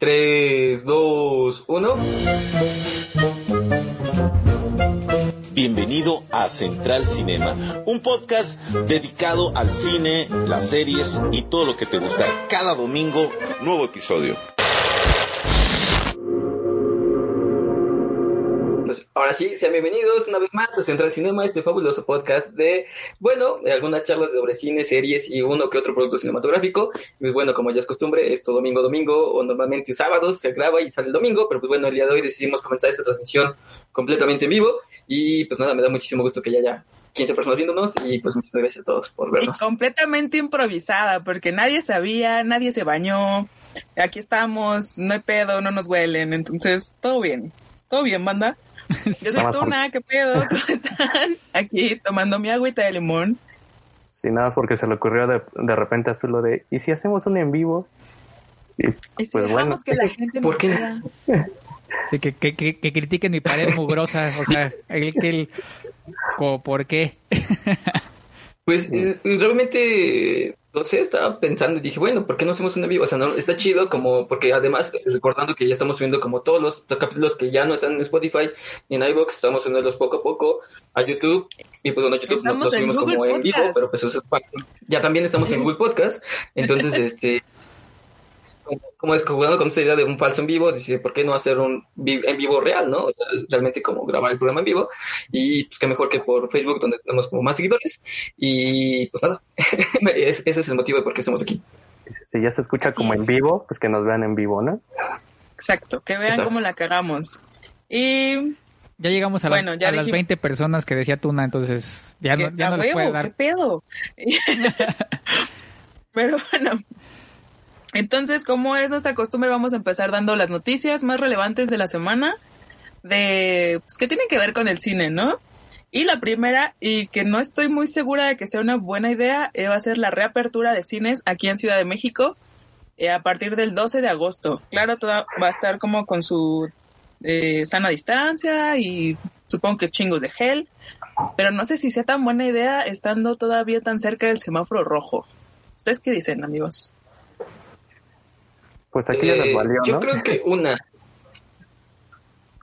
3, 2, 1. Bienvenido a Central Cinema, un podcast dedicado al cine, las series y todo lo que te gusta. Cada domingo, nuevo episodio. Ahora sí, sean bienvenidos una vez más a Central Cinema, este fabuloso podcast de, bueno, de algunas charlas sobre cine, series y uno que otro producto cinematográfico. Y bueno, como ya es costumbre, esto domingo domingo o normalmente sábados se graba y sale el domingo, pero pues bueno, el día de hoy decidimos comenzar esta transmisión completamente en vivo y pues nada, me da muchísimo gusto que ya haya 15 personas viéndonos y pues muchas gracias a todos por vernos. Y completamente improvisada porque nadie sabía, nadie se bañó, aquí estamos, no hay pedo, no nos huelen, entonces todo bien, todo bien, banda. Yo soy Tuna, ¿qué pedo? ¿Cómo están? Aquí tomando mi agüita de limón. Sí, nada más porque se le ocurrió de, de repente a lo de, ¿y si hacemos un en vivo? Y, ¿Y si pues bueno. que la gente ¿Por qué? Sí, que, que, que, que, critiquen mi pared mugrosa, o sea, el que el... ¿Por qué? Pues eh, realmente no sé, estaba pensando y dije, bueno, ¿por qué no hacemos un en vivo? O sea, no, está chido como, porque además, recordando que ya estamos subiendo como todos los, capítulos que ya no están en Spotify ni en iVoox, estamos subiéndolos poco a poco a YouTube. Y pues bueno, YouTube no, lo subimos como en vivo, pero pues eso es Ya también estamos en Google Podcast. Entonces, este, como es jugando con esa idea de un falso en vivo, dice, ¿por qué no hacer un en vivo real, no? O sea, realmente como grabar el programa en vivo y pues qué mejor que por Facebook donde tenemos como más seguidores y pues nada, ese es el motivo de por qué estamos aquí. Si ya se escucha como en vivo, pues que nos vean en vivo, ¿no? Exacto, que vean cómo la cagamos. Y ya llegamos a, bueno, ya a las 20 personas que decía Tuna, entonces ya no, ya no les puede dar. ¿Qué pedo? Pero bueno, entonces, como es nuestra costumbre, vamos a empezar dando las noticias más relevantes de la semana de pues, que tienen que ver con el cine, ¿no? Y la primera, y que no estoy muy segura de que sea una buena idea, eh, va a ser la reapertura de cines aquí en Ciudad de México eh, a partir del 12 de agosto. Claro, toda, va a estar como con su eh, sana distancia y supongo que chingos de gel, pero no sé si sea tan buena idea estando todavía tan cerca del semáforo rojo. ¿Ustedes qué dicen, amigos? Pues aquí ya les eh, valió, Yo creo que una.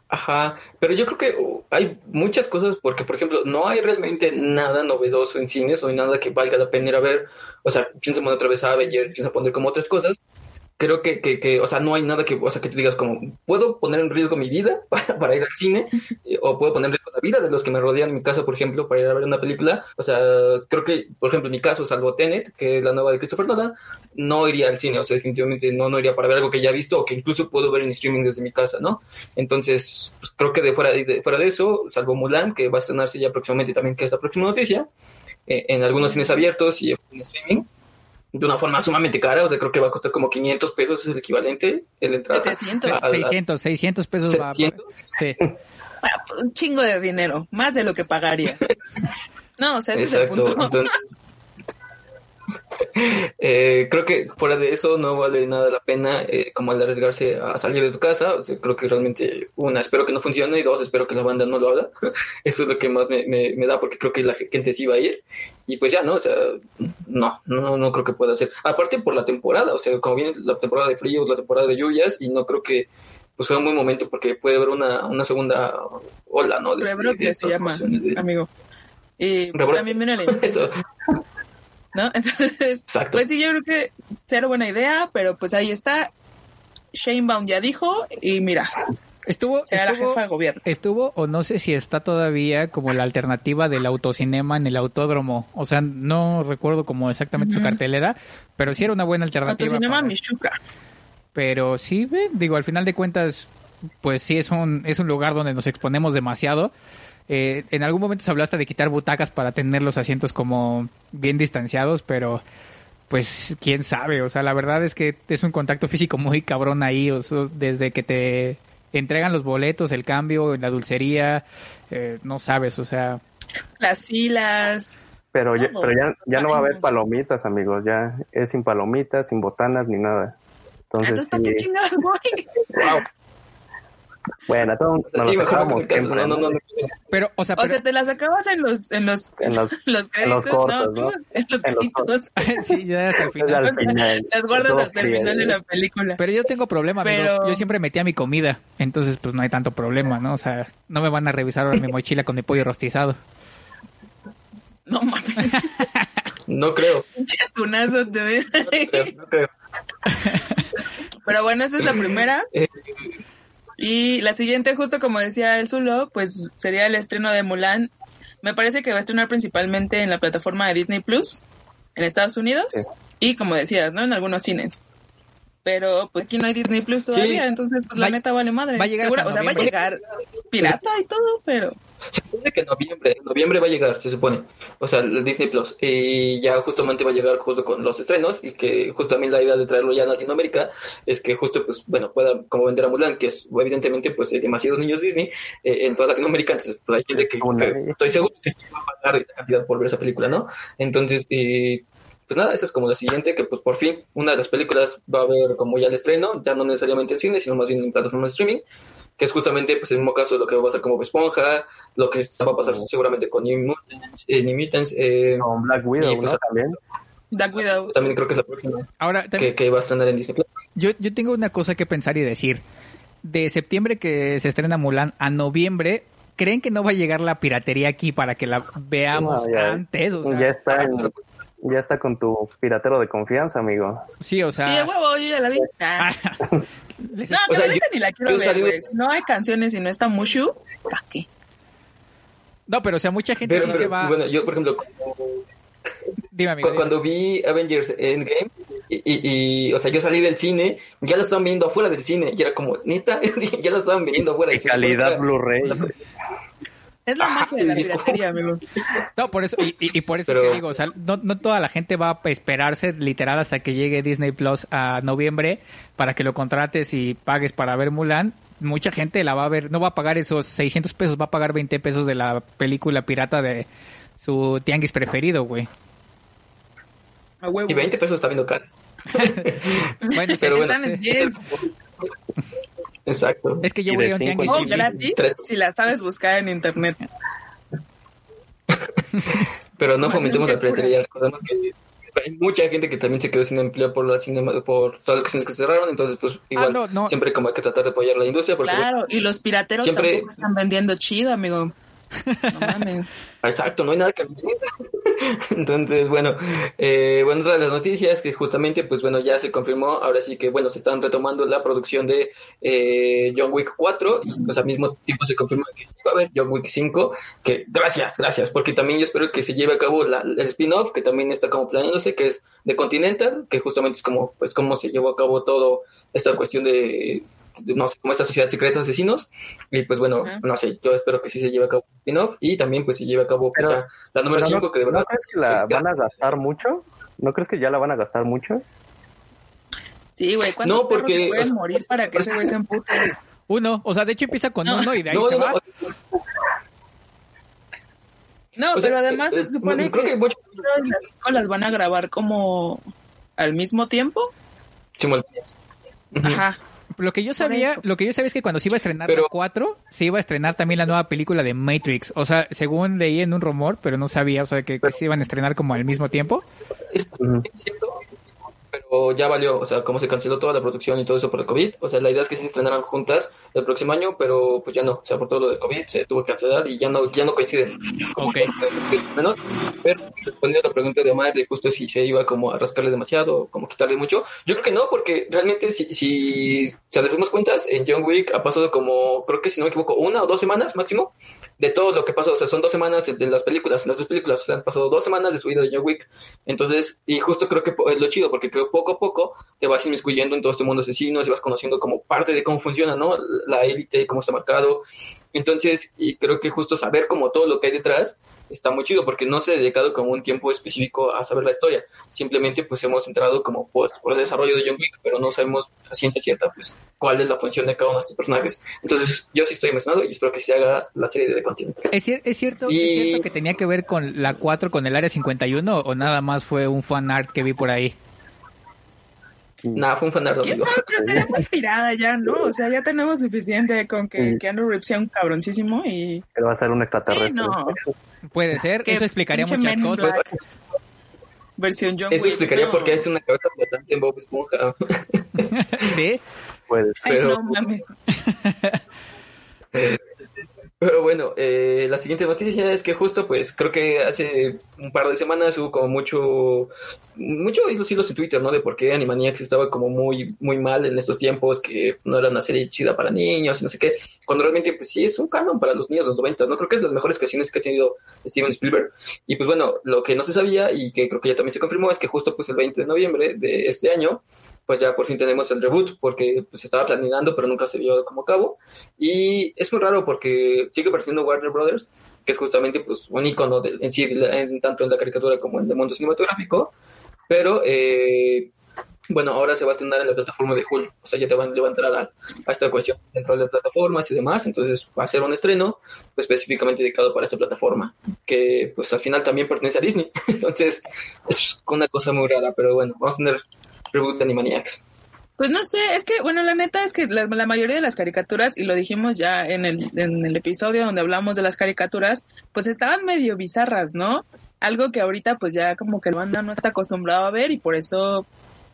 Ajá, pero yo creo que uh, hay muchas cosas porque, por ejemplo, no hay realmente nada novedoso en cines o hay nada que valga la pena ir a ver. O sea, piensa poner otra vez a Avenger, piensa poner como otras cosas, creo que, que, que, o sea, no hay nada que, o sea, que tú digas como, ¿puedo poner en riesgo mi vida para, para ir al cine? o puedo poner en riesgo la vida de los que me rodean en mi casa, por ejemplo, para ir a ver una película. O sea, creo que, por ejemplo, en mi caso, salvo Tenet, que es la nueva de Christopher Nolan, no iría al cine, o sea, definitivamente no, no iría para ver algo que ya he visto o que incluso puedo ver en streaming desde mi casa, ¿no? Entonces, pues, creo que de fuera de, fuera de eso, salvo Mulan, que va a estrenarse ya próximamente también, que es la próxima noticia, eh, en algunos cines abiertos y en streaming, de una forma sumamente cara, o sea, creo que va a costar como 500 pesos, es el equivalente, el entrada. 700, 600, 600 pesos 700. va. Sí. un chingo de dinero, más de lo que pagaría. No, o sea, ese es el punto. Eh, creo que fuera de eso no vale nada la pena eh, como al arriesgarse a salir de tu casa. O sea, creo que realmente, una, espero que no funcione y dos, espero que la banda no lo haga. eso es lo que más me, me, da porque creo que la gente sí va a ir. Y pues ya, ¿no? O sea, no, no, no creo que pueda ser. Aparte por la temporada, o sea, como viene la temporada de frío, la temporada de lluvias y no creo que pues sea un buen momento porque puede haber una, una segunda ola, ¿no? De, se llama, amigo. Y pues, también viene Eso. ¿No? Entonces, pues sí, yo creo que cero buena idea, pero pues ahí está. Shanebaum ya dijo y mira. Estuvo, estuvo, estuvo o no sé si está todavía como la alternativa del autocinema en el autódromo. O sea, no recuerdo como exactamente su cartelera, pero sí era una buena alternativa. Autocinema Michuca. Pero sí, digo, al final de cuentas, pues sí es un, es un lugar donde nos exponemos demasiado eh, en algún momento se habló hasta de quitar butacas para tener los asientos como bien distanciados, pero pues quién sabe, o sea, la verdad es que es un contacto físico muy cabrón ahí, o desde que te entregan los boletos, el cambio, la dulcería, eh, no sabes, o sea... Las filas. Pero ya, pero ya, ya no va a haber palomitas, amigos, ya es sin palomitas, sin botanas ni nada. Entonces, Entonces ¿para qué chingados voy? Bueno, todos nos sí, mejor siempre, no, no, no, no. Pero, o sea, O sea, te las acabas en los, en los, En los- los en los créditos, cortos, ¿no? ¿no? En los En los créditos. sí, ya hasta el final. al final. Las guardas Todo hasta el final de ¿eh? la película. Pero yo tengo problema, amigo. Pero- Yo siempre metía mi comida, entonces pues no hay tanto problema, ¿no? O sea, no me van a revisar ahora mi mochila con mi pollo rostizado. No mames, No creo, pinche tunazo te ves. no creo, no creo. Pero bueno, esa es la primera. Y la siguiente, justo como decía el Zulo, pues sería el estreno de Mulan. Me parece que va a estrenar principalmente en la plataforma de Disney Plus en Estados Unidos Sí. y como decías, ¿no? En algunos cines. Pero pues aquí no hay Disney Plus todavía, Sí. entonces pues la neta vale madre. va a llegar Segura- o sea, va a llegar pirata y todo, pero Se supone que en noviembre, en noviembre va a llegar, se supone. O sea, el Disney Plus. Y ya justamente va a llegar justo con los estrenos. Y que justo también la idea de traerlo ya a Latinoamérica es que justo, pues, bueno, pueda como vender a Mulan, que es evidentemente, pues, hay demasiados niños Disney eh, en toda Latinoamérica. Entonces, pues, hay gente que, estoy seguro que sí va a pagar esa cantidad por ver esa película, ¿no? Entonces, eh, pues nada, esa es como la siguiente, que pues por fin una de las películas va a haber como ya el estreno, ya no necesariamente en cine, sino más bien en plataforma de streaming, que es justamente pues el mismo caso de lo que va a pasar como Bob Esponja, lo que va a pasar seguramente con New Mutants, eh, New Mutants, eh, Con Black Widow, Y, pues, ¿no? También. Black Widow. también creo que es la próxima Ahora, que, también, que va a estrenar en Disney Plus. yo, yo tengo una cosa que pensar y decir. De septiembre que se estrena Mulan a noviembre, ¿creen que no va a llegar la piratería aquí para que la veamos No, ya- antes? O sea, ya está en- pero- ya está con tu piratero de confianza, amigo. sí, o sea... sí, huevo, yo ya la vi. Ah. No, O que sea, la yo- ni la quiero ver, güey. Si no hay canciones y no está Mushu, ¿para qué? no, pero o sea, mucha gente Pero, sí pero, se va... bueno, yo por ejemplo, Dime, amigo. cu- dime. cuando vi Avengers Endgame, y, y, y, o sea, yo salí del cine, ya la estaban viendo afuera del cine, y era como, neta, ya la estaban viendo afuera del cine. Calidad Blu-ray. Es la magia de la piratería, amigo. No, por eso, y, y- y por eso es que digo, o sea, no, no toda la gente va a esperarse literal hasta que llegue Disney Plus a noviembre para que lo contrates y pagues para ver Mulan. Mucha gente la va a ver, no va a pagar esos 600 pesos, va a pagar 20 pesos de la película pirata de su tianguis preferido, güey. Y 20 pesos está viendo caro. Bueno, Pero bueno, Están en 10. Exacto. es que yo voy a un tianguis. O gratis tres. si la sabes buscar en internet. Pero no fomentemos la piratería. Recordemos que hay mucha gente que también se quedó sin empleo por la cinema, por todas las cines que cerraron. Entonces, pues igual, no, no. siempre como hay que tratar de apoyar la industria. Porque, Claro, y los pirateros Siempre- tampoco están vendiendo chido, amigo. No mames. Exacto, no hay nada que. Entonces, bueno, eh, bueno, otra de las noticias que justamente, pues bueno, ya se confirmó, ahora sí que, bueno, se están retomando la producción de eh, John Wick 4 y pues al mismo tiempo se confirma que sí va a haber John Wick 5, que gracias, gracias, porque también yo espero que se lleve a cabo la- el spin-off, que también está como planeándose, que es de Continental, que justamente es como, pues, cómo se llevó a cabo todo esta cuestión de, no sé, como esta sociedad secreta de asesinos, y pues bueno, no sé, yo espero que sí se lleve a cabo spin-off y también pues se lleve a cabo pues, Pero- ya la número Pero 5, no, que de verdad... ¿No crees que la van a gastar mucho? ¿No crees que ya la van a gastar mucho? Sí, güey, ¿cuántos No, porque- se pueden morir para que ese güey se empute? Uno, o sea, de hecho empieza con No. uno y de ahí No, se no, va. no, No, O sea, pero además eh, se supone eh, creo que, que mucho- las cinco las van a grabar como al mismo tiempo. simultáneas. Ajá. Lo que yo sabía, lo que yo sabía es que cuando se iba a estrenar Pero- la 4, se iba a estrenar también la nueva película de Matrix. O sea, según leí en un rumor, pero no sabía, o sea, que, que se iban a estrenar como al mismo tiempo. Es es cierto, ya valió, o sea, como se canceló toda la producción y todo eso por el COVID, o sea, la idea es que se estrenaran juntas el próximo año, pero pues ya no, o sea, por todo lo del COVID se tuvo que cancelar y ya no, ya no coinciden. Como que, menos, pero respondiendo a la pregunta de Omar de justo si se iba como a rascarle demasiado, o como quitarle mucho, yo creo que no, porque realmente si, si, o sea, damos cuentas, en John Wick ha pasado como, creo que si no me equivoco, una o dos semanas máximo, de todo lo que pasó, o sea, son dos semanas de, las películas, las dos películas, o sea, han pasado dos semanas de su vida de John Wick, entonces, y justo creo que es lo chido, porque creo poco a poco te vas inmiscuyendo en todo este mundo asesino, y vas conociendo como parte de cómo funciona, ¿no? La élite, cómo está marcado, entonces, y creo que justo saber como todo lo que hay detrás está muy chido, porque no se ha dedicado como un tiempo específico a saber la historia, simplemente pues hemos entrado como pues, por el desarrollo de John Wick, pero no sabemos a ciencia cierta pues cuál es la función de cada uno de estos personajes, entonces yo sí estoy emocionado y espero que se haga la serie de Continental. ¿Es, cier- es cierto, Y- ¿Es cierto que tenía que ver con la 4 con el área 51 o nada más fue un fan art que vi por ahí? Nada, fue un fanart, ¿Quién sabe? Pero estaría muy pirada ya, ¿no? O sea, ya tenemos suficiente con que Sí. Keanu Reeves sea un cabroncísimo y... Pero va a ser un extraterrestre. Sí, no. Puede ser, Que eso explicaría muchas cosas. Black. Versión John Eso Wick. explicaría no. por qué es una cabeza flotante en Bob Esponja. Sí, Puede Ay, pero- no mames. Pero bueno, eh, la siguiente noticia es que justo, pues, creo que hace un par de semanas hubo como mucho, mucho hilos hilos en Twitter, ¿no? De por qué Animaniacs estaba como muy, muy mal en estos tiempos, que no era una serie chida para niños y no sé qué, cuando realmente, pues sí, es un canon para los niños de los 90, ¿no? Creo que es de las mejores creaciones que ha tenido Steven Spielberg. Y pues bueno, lo que no se sabía y que creo que ya también se confirmó es que justo, pues, el 20 de noviembre de este año, pues ya por fin tenemos el reboot, porque pues, se estaba planeando, pero nunca se vio como cabo. Y es muy raro porque sigue apareciendo Warner Brothers, que es justamente pues, un icono del- en sí, de en- tanto en la caricatura como en el mundo cinematográfico. Pero eh, bueno, ahora se va a estrenar en la plataforma de Hulu. O sea, ya te van a levantar a, a esta cuestión dentro de plataformas y demás. Entonces va a ser un estreno pues, específicamente dedicado para esta plataforma, que pues al final también pertenece a Disney. Entonces es una cosa muy rara, pero bueno, vamos a tener Animaniacs. Pues no sé, es que, bueno, la neta es que la, la mayoría de las caricaturas, y lo dijimos ya en el, en el episodio donde hablamos de las caricaturas, pues estaban medio bizarras, ¿no? Algo que ahorita pues ya como que el banda no está acostumbrado a ver y por eso,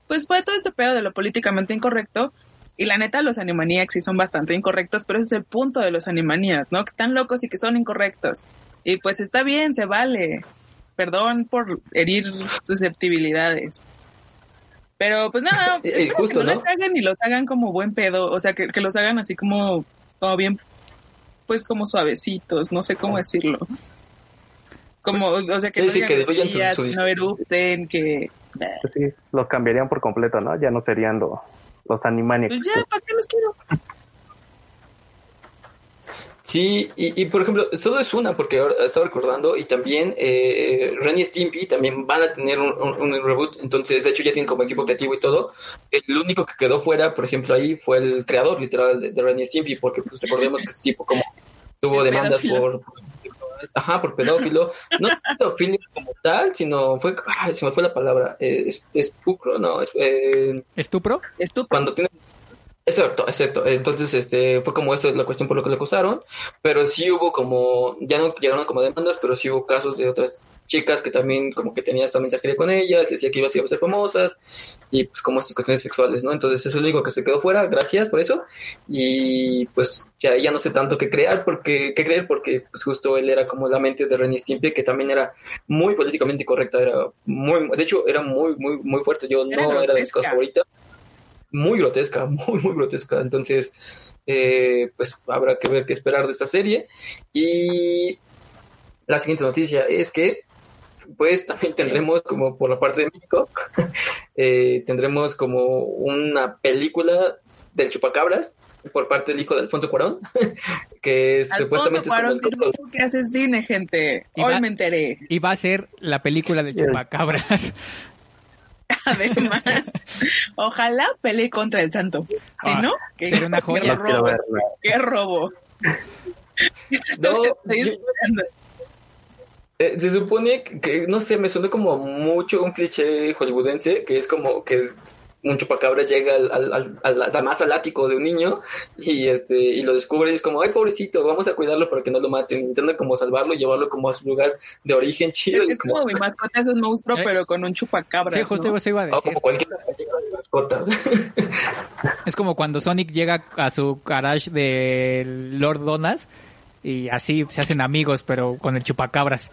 pues fue todo este pedo de lo políticamente incorrecto. Y la neta, los Animaniacs sí son bastante incorrectos, pero ese es el punto de los Animaniacs, ¿no? Que están locos y que son incorrectos. Y pues está bien, se vale. Perdón por herir susceptibilidades. Pero pues nada, Eh, espero justo, que no, ¿no? los hagan y los hagan como buen pedo, o sea, que, que los hagan así como, como bien, pues como suavecitos, no sé cómo decirlo. Como, o sea, que Sí, no sí, digan que su- su que no erupten, que... Sí, los cambiarían por completo, ¿no? Ya no serían lo- los Animaniacs. Pues ya, ¿para qué los quiero? Sí, y, y, por ejemplo, solo es una, porque ahora estaba recordando, y también eh, Ren y Stimpy también van a tener un, un- un reboot, entonces de hecho ya tienen como equipo creativo y todo. El único que quedó fuera, por ejemplo, ahí fue el creador literal de, de Ren y Stimpy, porque pues recordemos que este tipo como tuvo El demandas pedófilo. por... Ajá, por pedófilo. No pedófilo como tal, sino fue... Ay, se me fue la palabra. Eh, es, es pucro, no, es... Eh, ¿Estupro? Estúpido. cuando tienes Exacto, exacto. Entonces, este, fue como eso la cuestión por lo que le acusaron, pero sí hubo como, ya no llegaron como demandas, pero sí hubo casos de otras chicas que también como que tenían esta mensajería con ellas, decía que ibas a ser famosas, y pues como estas cuestiones sexuales, ¿no? Entonces, eso es lo único que se quedó fuera, gracias por eso, y pues ya, ya no sé tanto qué crear, porque, qué creer, porque pues justo él era como la mente de Renny Stimpy, que también era muy políticamente correcta, era muy, de hecho, era muy, muy, muy fuerte, yo Era no era de mis cosas favoritas muy grotesca, muy, muy grotesca. Entonces, eh, pues habrá que ver qué esperar de esta serie. Y la siguiente noticia es que, pues también tendremos, como por la parte de México, eh, tendremos como una película del chupacabras por parte del hijo de Alfonso Cuarón, que Alfonso supuestamente es como Cuarón el que hace cine, gente. Y Hoy va- me enteré. Y va a ser la película de Bien. Chupacabras. Además, ojalá pelee contra el santo. ¿Sí, Ah, no? ¿Qué, sería una joya. qué robo, qué robo. No, Estoy yo-. Eh, se supone que, no sé, me suena como mucho un cliché hollywoodense, que es como que un chupacabra llega al, al, al, al- al- más al ático de un niño y este y lo descubre y es como, ay, pobrecito, vamos a cuidarlo para que no lo maten. Intentan como salvarlo y llevarlo como a su lugar de origen chido. Es, es como, como mi mascota es un monstruo, Eh. pero con un chupacabra. Sí, justo eso iba a o decir. como cualquier de mascotas. Es como cuando Sonic llega a su garage de Lord Donas y así se hacen amigos, pero con el chupacabras.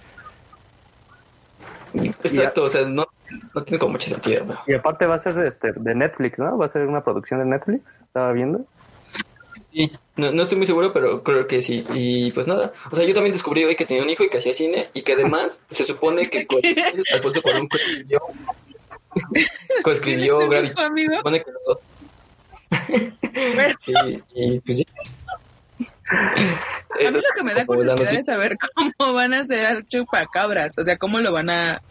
Exacto, o sea, no, no tiene como mucho sentido. pero- Y aparte va a ser este, de Netflix, ¿no? Va a ser una producción de Netflix, estaba viendo. Sí, no, no estoy muy seguro, pero creo que sí. Y pues nada, o sea, yo también descubrí hoy que tenía un hijo y que hacía cine y que además se supone que Alfonso Cuarón coescribió, coescribió ¿Tienes un Gravity. hijo, amigo? Se supone que los dos. Sí, y pues sí. A mí lo que me da curiosidad es saber cómo van a hacer al chupacabras. O sea, cómo lo van a...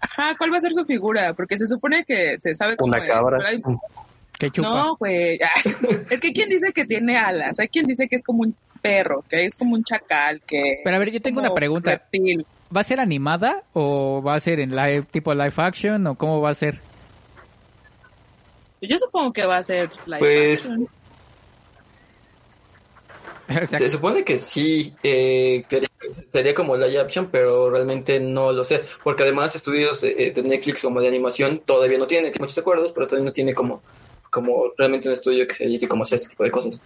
Ajá, ¿cuál va a ser su figura? Porque se supone que se sabe cómo Una es. cabra. hay- Que chupa. No, güey. Es que quien dice que tiene alas, hay quien dice que es como un perro, que es como un chacal, que Pero a ver, yo es tengo una pregunta. reptil. ¿Va a ser animada o va a ser en live, tipo live action o cómo va a ser? Yo supongo que va a ser live Pues- action. Se supone que sí, eh, sería, sería como live action, pero realmente no lo sé, porque además estudios eh, de Netflix como de animación todavía no tiene, tiene muchos acuerdos, pero todavía no tiene como, como realmente un estudio que se dedique como a hacer este tipo de cosas.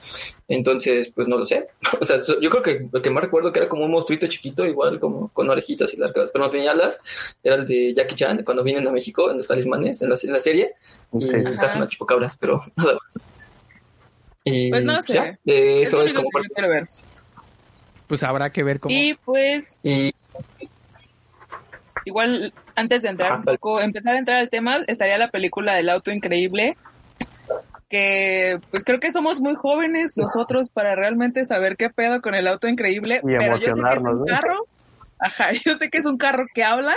Entonces, pues no lo sé. O sea, so- yo creo que lo que más recuerdo que era como un monstruito chiquito, igual como con orejitas y largas, pero no tenía alas, era el de Jackie Chan cuando vienen a México en los talismanes, en la, en la serie, y casi una chupacabras, pero nada más. Y Pues no sé. ya, eh, Es eso lo es único como que quiero ver. pues habrá que ver cómo. Y pues Y igual antes de entrar Ajá, un poco, empezar a entrar al tema, estaría la película del auto increíble. Que pues creo que somos muy jóvenes nosotros para realmente saber qué pedo con el auto increíble. Y pero yo sé que es un carro. Ajá, yo sé que es un carro que habla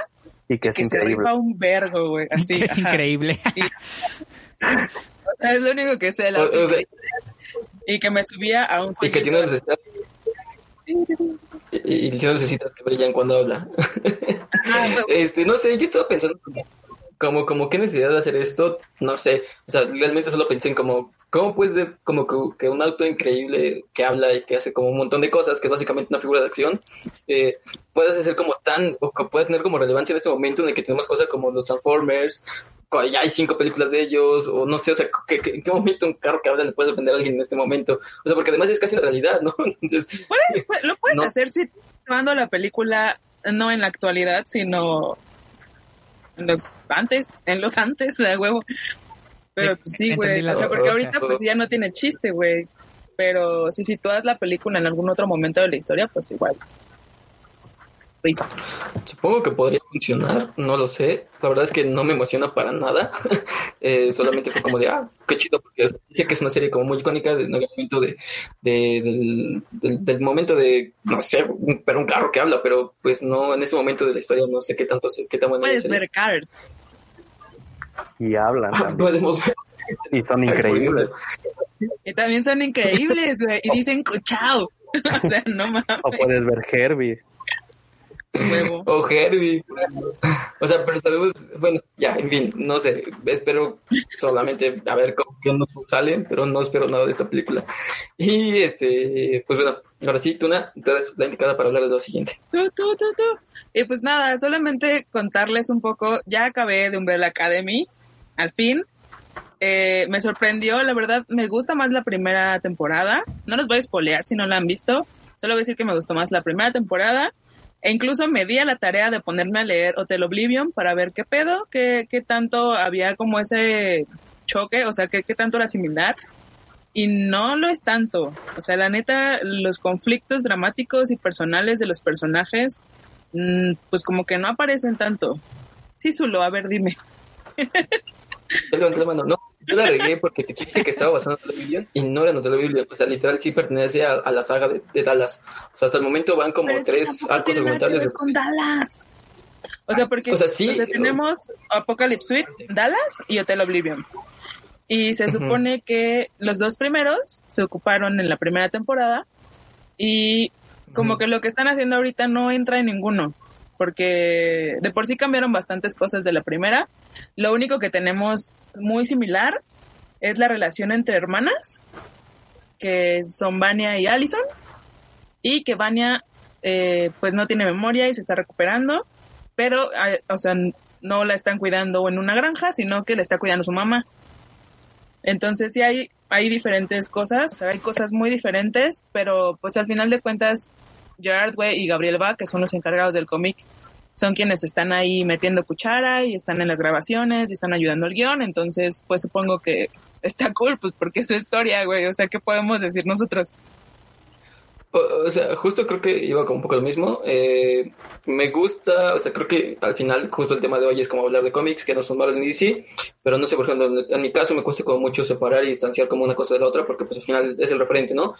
Y que es que se increíble. rifa un vergo, güey. Así. que es ajá. increíble. O sea, es lo único que sé del O- auto o sea-. Y que me subía a un y que tiene lucecitas y, y tiene lucecitas que brillan cuando habla. Este, no sé, yo estaba pensando como, como, como qué necesidad de hacer esto, no sé, o sea, realmente solo pensé en como, ¿cómo puede ser como que, que un auto increíble que habla y que hace como un montón de cosas, que es básicamente una figura de acción, eh, puede ser como tan, o que puede tener como relevancia en este momento en el que tenemos cosas como los Transformers, ya hay cinco películas de ellos, o no sé, o sea, ¿qué- qué- ¿en qué momento un carro que habla le puede sorprender a alguien en este momento? O sea, porque además es casi una realidad, ¿no? Entonces, puedes- puedes- lo puedes No. hacer si tomando la película no en la actualidad, sino en los antes, en los antes, de huevo. Pero Sí, pues sí, güey. O sea, porque ahorita pues ya no tiene chiste, güey. Pero si sitúas la película en algún otro momento de la historia, pues igual. Risa. Supongo que podría funcionar, no lo sé. La verdad es que no me emociona para nada. Eh, solamente fue como de, ah, qué chido, porque sé que es una serie como muy icónica del momento de, de- del, del- del momento de, no sé, un- pero un carro que habla, pero pues no, en ese momento de la historia no sé qué tanto, qué tan buena Puedes es. ver Cars. Y hablan Ah, también. podemos ver. Y son increíbles. Y también son increíbles, güey. Y dicen chao. o sea, no mames, O puedes ver Herbie. Huevo. O Herbie. O sea, pero sabemos, bueno, ya, en fin, no sé. Espero solamente a ver cómo que nos salen, pero no espero nada de esta película. Y este, pues bueno, ahora sí, Tuna, tú eres la indicada para hablar de lo siguiente. Tú, tú, tú, tú. Y pues nada, solamente contarles un poco. Ya acabé de Umbrella Academy, al fin. Eh, me sorprendió, la verdad, me gusta más la primera temporada. No los voy a spoilear si no la han visto. Solo voy a decir que me gustó más la primera temporada. E incluso me di a la tarea de ponerme a leer Hotel Oblivion para ver qué pedo, qué, qué tanto había como ese choque, o sea, qué, qué tanto era similar. Y no lo es tanto. O sea, la neta, los conflictos dramáticos y personales de los personajes, mm, pues como que no aparecen tanto. Sí, Zulo, a ver, dime. yo la regué porque te dije que estaba basado en Hotel Oblivion y no era Hotel Oblivion. O sea, literal sí pertenece a, a la saga de, de Dallas. O sea, hasta el momento van como Pero tres arcos argumentales. de- con Dallas. O sea, porque O sea, sí, o sea, pero- tenemos Apocalypse Suite, Dallas y Hotel Oblivion. Y se supone que los dos primeros se ocuparon en la primera temporada y como que lo que están haciendo ahorita no entra en ninguno, porque de por sí cambiaron bastantes cosas de la primera. Lo único que tenemos muy similar es la relación entre hermanas, que son Vania y Allison, y que Vania eh, pues no tiene memoria y se está recuperando, pero ah, o sea, no la están cuidando en una granja, sino que la está cuidando su mamá. Entonces sí hay, hay diferentes cosas, hay cosas muy diferentes, pero pues al final de cuentas, Gerard Way y Gabriel Bach, que son los encargados del cómic, son quienes están ahí metiendo cuchara y están en las grabaciones y están ayudando al guion, entonces pues supongo que está cool, pues porque es su historia, güey, o sea, ¿qué podemos decir nosotros? O, sea, justo creo que iba como un poco lo mismo. Eh, me gusta, o sea, creo que al final justo el tema de hoy es como hablar de cómics que no son Marvel ni DC, pero no sé, por ejemplo, en mi caso me cuesta como mucho separar y distanciar como una cosa de la otra porque pues al final es el referente, ¿no?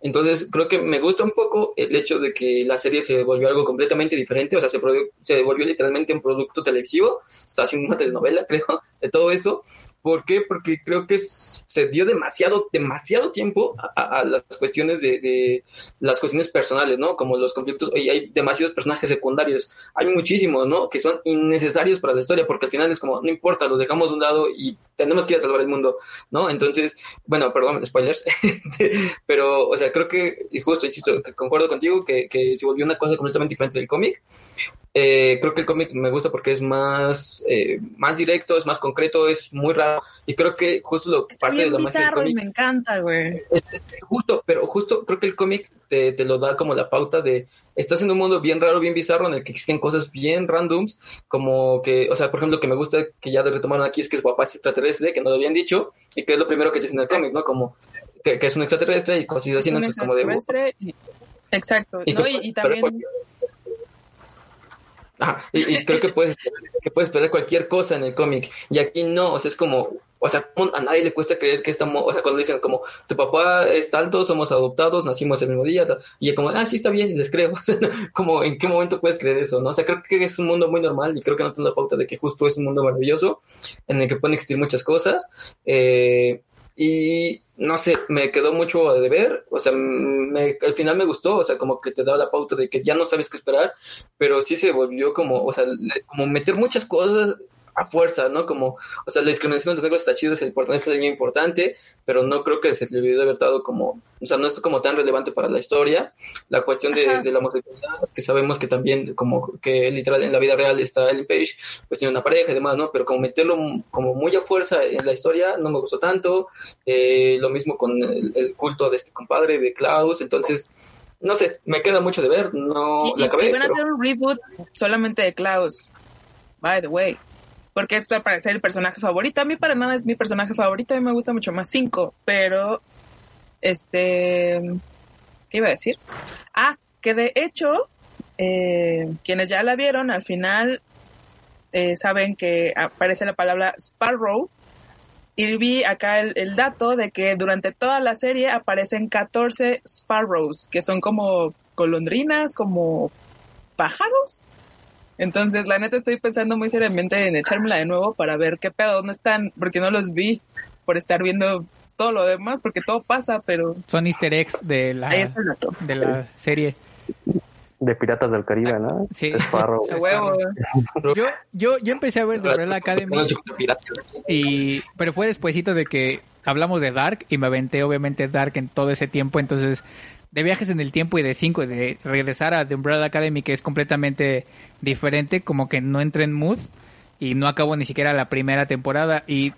Entonces creo que me gusta un poco el hecho de que la serie se volvió algo completamente diferente, o sea, se, se volvió literalmente un producto televisivo, o sea, así una telenovela, creo, de todo esto, ¿Por qué? Porque creo que se dio demasiado, demasiado tiempo a, las cuestiones de, las cuestiones personales, ¿no? Como los conflictos, oye, hay demasiados personajes secundarios, hay muchísimos, ¿no? Que son innecesarios para la historia, porque al final es como, no importa, los dejamos de un lado y tenemos que ir a salvar el mundo, ¿no? Entonces, bueno, perdón, spoilers, este, pero, o sea, creo que, y justo, insisto, concuerdo contigo, que se volvió una cosa completamente diferente del cómic. Eh, creo que el cómic me gusta porque es más, eh, más directo, es más concreto, es muy raro, y creo que justo lo Está parte de bien magia del bizarro y cómic me encanta, güey. justo, pero justo creo que el cómic te, te lo da como la pauta de estás en un mundo bien raro, bien bizarro en el que existen cosas bien randoms, como que, o sea, por ejemplo, que me gusta que ya retomaron aquí es que es papá es extraterrestre, que no lo habían dicho, y que es lo primero que dicen en el cómic, ¿no? Como que, que es un extraterrestre y cosas así, Es un entonces como de... y- Exacto, Y ¿no? Y, y pero también... cualquier- Ajá, y, creo que puedes, que puedes esperar cualquier cosa en el cómic. Y aquí no, o sea, es como, o sea, a nadie le cuesta creer que estamos, o sea, cuando dicen como, tu papá es alto, somos adoptados, nacimos el mismo día, y como, ah, sí, está bien, les creo. O sea, como, ¿en qué momento puedes creer eso, no? O sea, creo que es un mundo muy normal y creo que no tengo la pauta de que justo es un mundo maravilloso en el que pueden existir muchas cosas. Eh, y no sé, me quedó mucho de ver, o sea, me, al final me gustó, o sea, como que te da la pauta de que ya no sabes qué esperar, pero sí se volvió como, o sea, como meter muchas cosas a fuerza, ¿no? Como, o sea, la discriminación de los negros está chido, es importante, es importante, pero no creo que se le de haber dado como, o sea, no es como tan relevante para la historia. La cuestión de, la homosexualidad, que sabemos que también, como que literal en la vida real está Ellen Page, pues tiene una pareja y demás, ¿no? Pero como meterlo como muy a fuerza en la historia no me gustó tanto. Eh, lo mismo con el, el culto de este compadre, de Klaus, entonces, no sé, me queda mucho de ver, no Y, la acabé. y van a hacer un reboot solamente de Klaus. By the way. Porque esto para ser el personaje favorito. A mí para nada es mi personaje favorito. A mí me gusta mucho más 5. Pero, este... ¿Qué iba a decir? Ah, que de hecho, eh, quienes ya la vieron, al final eh, saben que aparece la palabra Sparrow. Y vi acá el, el dato de que durante toda la serie aparecen 14 Sparrows, que son como golondrinas, como pájaros. Entonces, la neta, estoy pensando muy seriamente en echármela de nuevo para ver qué pedo, dónde están, porque no los vi por estar viendo todo lo demás, porque todo pasa, pero Son easter eggs de la, ahí está el dato. de la serie. De Piratas del Caribe, ¿no? Sí. Sparrow. A huevo. Yo, yo, yo empecé a ver The Umbrella Academy y pero fue despuesito de que hablamos de Dark y me aventé obviamente Dark en todo ese tiempo, entonces de viajes en el tiempo y de cinco de regresar a The Umbrella Academy que es completamente diferente, como que no entré en mood y no acabo ni siquiera la primera temporada. Y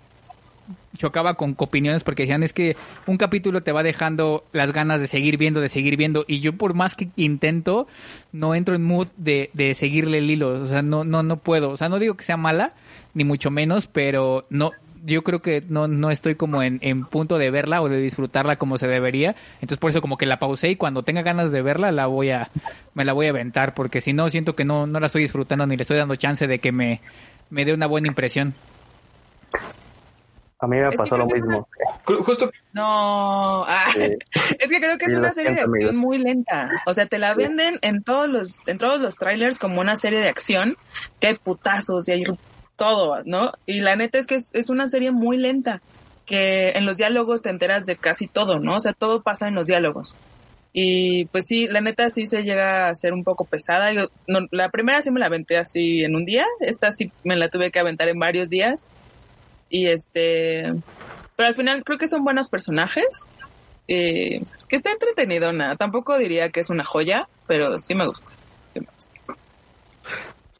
chocaba con opiniones porque decían es que un capítulo te va dejando las ganas de seguir viendo, de seguir viendo y yo por más que intento no entro en mood de, de seguirle el hilo, o sea, no no no puedo, o sea, no digo que sea mala ni mucho menos, pero no yo creo que no, no estoy como en, en punto de verla o de disfrutarla como se debería. Entonces por eso como que la pausé y cuando tenga ganas de verla la voy a, me la voy a aventar porque si no siento que no, no la estoy disfrutando ni le estoy dando chance de que me, me dé una buena impresión. A mí me Es pasó lo mismo. Ju- Justo No, ah, Sí. es que creo que es Sí, una serie de acción amigo. muy lenta. O sea, te la venden en todos los en todos los trailers como una serie de acción que hay putazos y hay todo, ¿no? Y la neta es que es, es una serie muy lenta que en los diálogos te enteras de casi todo, ¿no? O sea, todo pasa en los diálogos. Y pues sí, la neta sí se llega a ser un poco pesada. Yo, no, la primera sí me la aventé así en un día, esta sí me la tuve que aventar en varios días. Y este, pero al final creo que son buenos personajes. Eh, es que está entretenido, nada. Tampoco diría que es una joya, pero sí me gusta. Sí me gusta.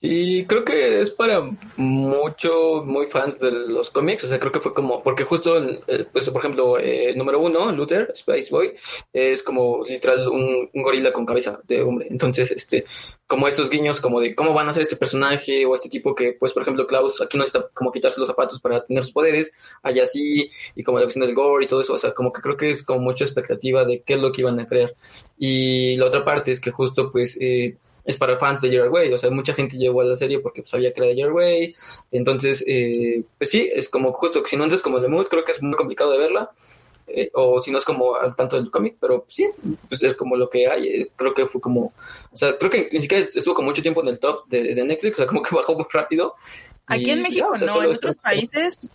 Y creo que es para mucho, muy fans de los cómics, o sea, creo que fue como, porque justo, eh, pues, por ejemplo, eh, número uno, Luther, Space Boy, es como literal un, gorila con cabeza de hombre. Entonces, este, como estos guiños como de cómo van a ser este personaje o este tipo que, pues, por ejemplo, Klaus aquí no necesita como quitarse los zapatos para tener sus poderes, allá sí, y como la cuestión del gore y todo eso, o sea, como que creo que es como mucha expectativa de qué es lo que iban a crear. Y la otra parte es que justo, pues, eh, es para fans de Gerard Way, o sea, mucha gente llegó a la serie porque pues, sabía que era de Gerard Way, entonces, eh, pues sí, es como justo si no entras como de mood, creo que es muy complicado de verla, eh, o si no es como al tanto del cómic, pero sí, pues es como lo que hay, eh, creo que fue como, o sea, creo que ni siquiera estuvo con mucho tiempo en el top de, de Netflix, o sea, como que bajó muy rápido. Aquí y en ya, México o sea, no, en otros países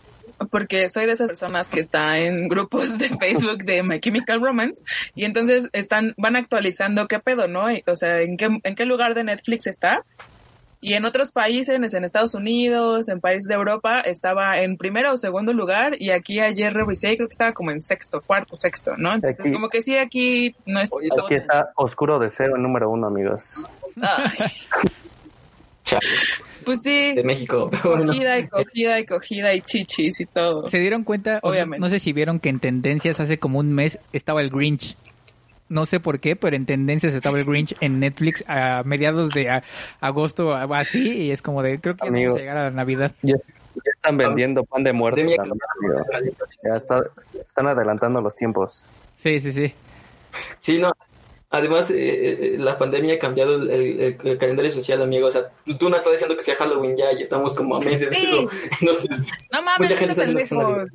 porque soy de esas personas que está en grupos de Facebook de My Chemical Romance y entonces están, van actualizando qué pedo, ¿no? O sea, en qué, en qué lugar de Netflix está. Y en otros países, en Estados Unidos, en países de Europa, estaba en primero o segundo lugar y aquí ayer revisé y creo que estaba como en sexto, cuarto, sexto, ¿no? Entonces Aquí- como que sí, aquí no es... Oye, Aquí está Oscuro Deseo número uno, amigos. Ay, pues sí, de México. Pero bueno. cogida y cogida y cogida y chichis y todo. ¿Se dieron cuenta? No- Obviamente. No sé si vieron que en tendencias hace como un mes estaba el Grinch. No sé por qué, pero en tendencias estaba el Grinch en Netflix a mediados de a- agosto, así, y es como de, creo que Amigo. vamos a llegar a la Navidad. Ya, ya están vendiendo pan de muerto. Amigo. Ya está- están adelantando los tiempos. Sí, sí, sí. Sí, no. Además, eh, eh, la pandemia ha cambiado el, el- el calendario social, amigo. O sea, tú no estás diciendo que sea Halloween ya y estamos como a meses Sí. eso. Entonces, No mames, Mucha gente no está.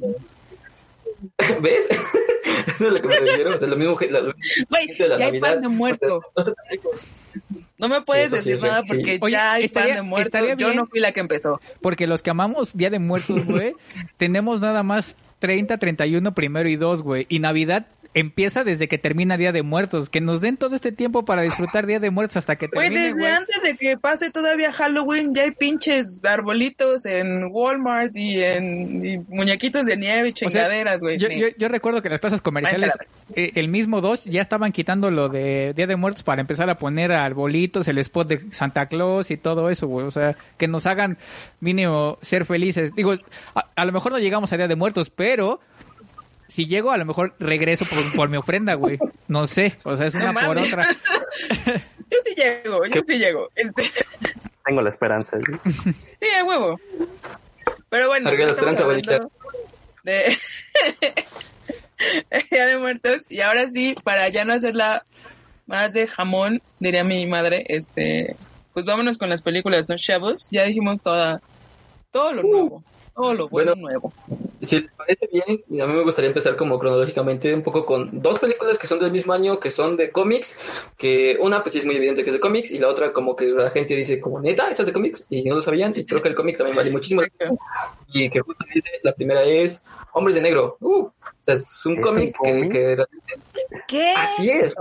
¿ves? Eso es lo que me refiero. O sea, lo mismo que la, Güey, gente de la ya hay pan de muerto. O sea, no se- No me puedes Sí, eso sí decir nada sí. porque Oye, ya hay estaría- pan de muerto. Yo no fui la que empezó. Porque los que amamos Día de Muertos, güey, tenemos nada más 30, 31, primero y 2, güey. Y Navidad empieza desde que termina Día de Muertos. Que nos den todo este tiempo para disfrutar Día de Muertos hasta que Güey, termine, desde güey. antes de que pase todavía Halloween ya hay pinches arbolitos en Walmart y en y muñequitos de nieve y O sea, chingaderas, güey. yo, yo, yo recuerdo que las plazas comerciales, eh, el mismo 2, ya estaban quitando lo de Día de Muertos para empezar a poner arbolitos, el spot de Santa Claus y todo eso, güey. O sea, que nos hagan mínimo ser felices. Digo, a, a lo mejor no llegamos a Día de Muertos, pero si llego, a lo mejor regreso por, por mi ofrenda, güey. No sé, o sea, es No una por mames. otra. Yo sí llego, yo sí llego. Este, Tengo la esperanza. güey. sí, a huevo. Pero bueno, la estamos esperanza, hablando de Día de Muertos y ahora sí, para ya no hacerla más de jamón, diría mi madre, este, pues vámonos con las películas, ¿no? Chavos, ya dijimos toda, todo lo nuevo, todo lo bueno, Bueno. nuevo. Si te parece bien, a mí me gustaría empezar como cronológicamente un poco con dos películas que son del mismo año, que son de cómics, que una pues sí es muy evidente que es de cómics y la otra como que la gente dice como neta, esa es de cómics y no lo sabían y creo que el cómic también vale muchísimo la pena. y que justamente la primera es Hombres de Negro. Uh, o sea, es un ¿Es un cómic que, cómic? que realmente ¿Qué? Así es.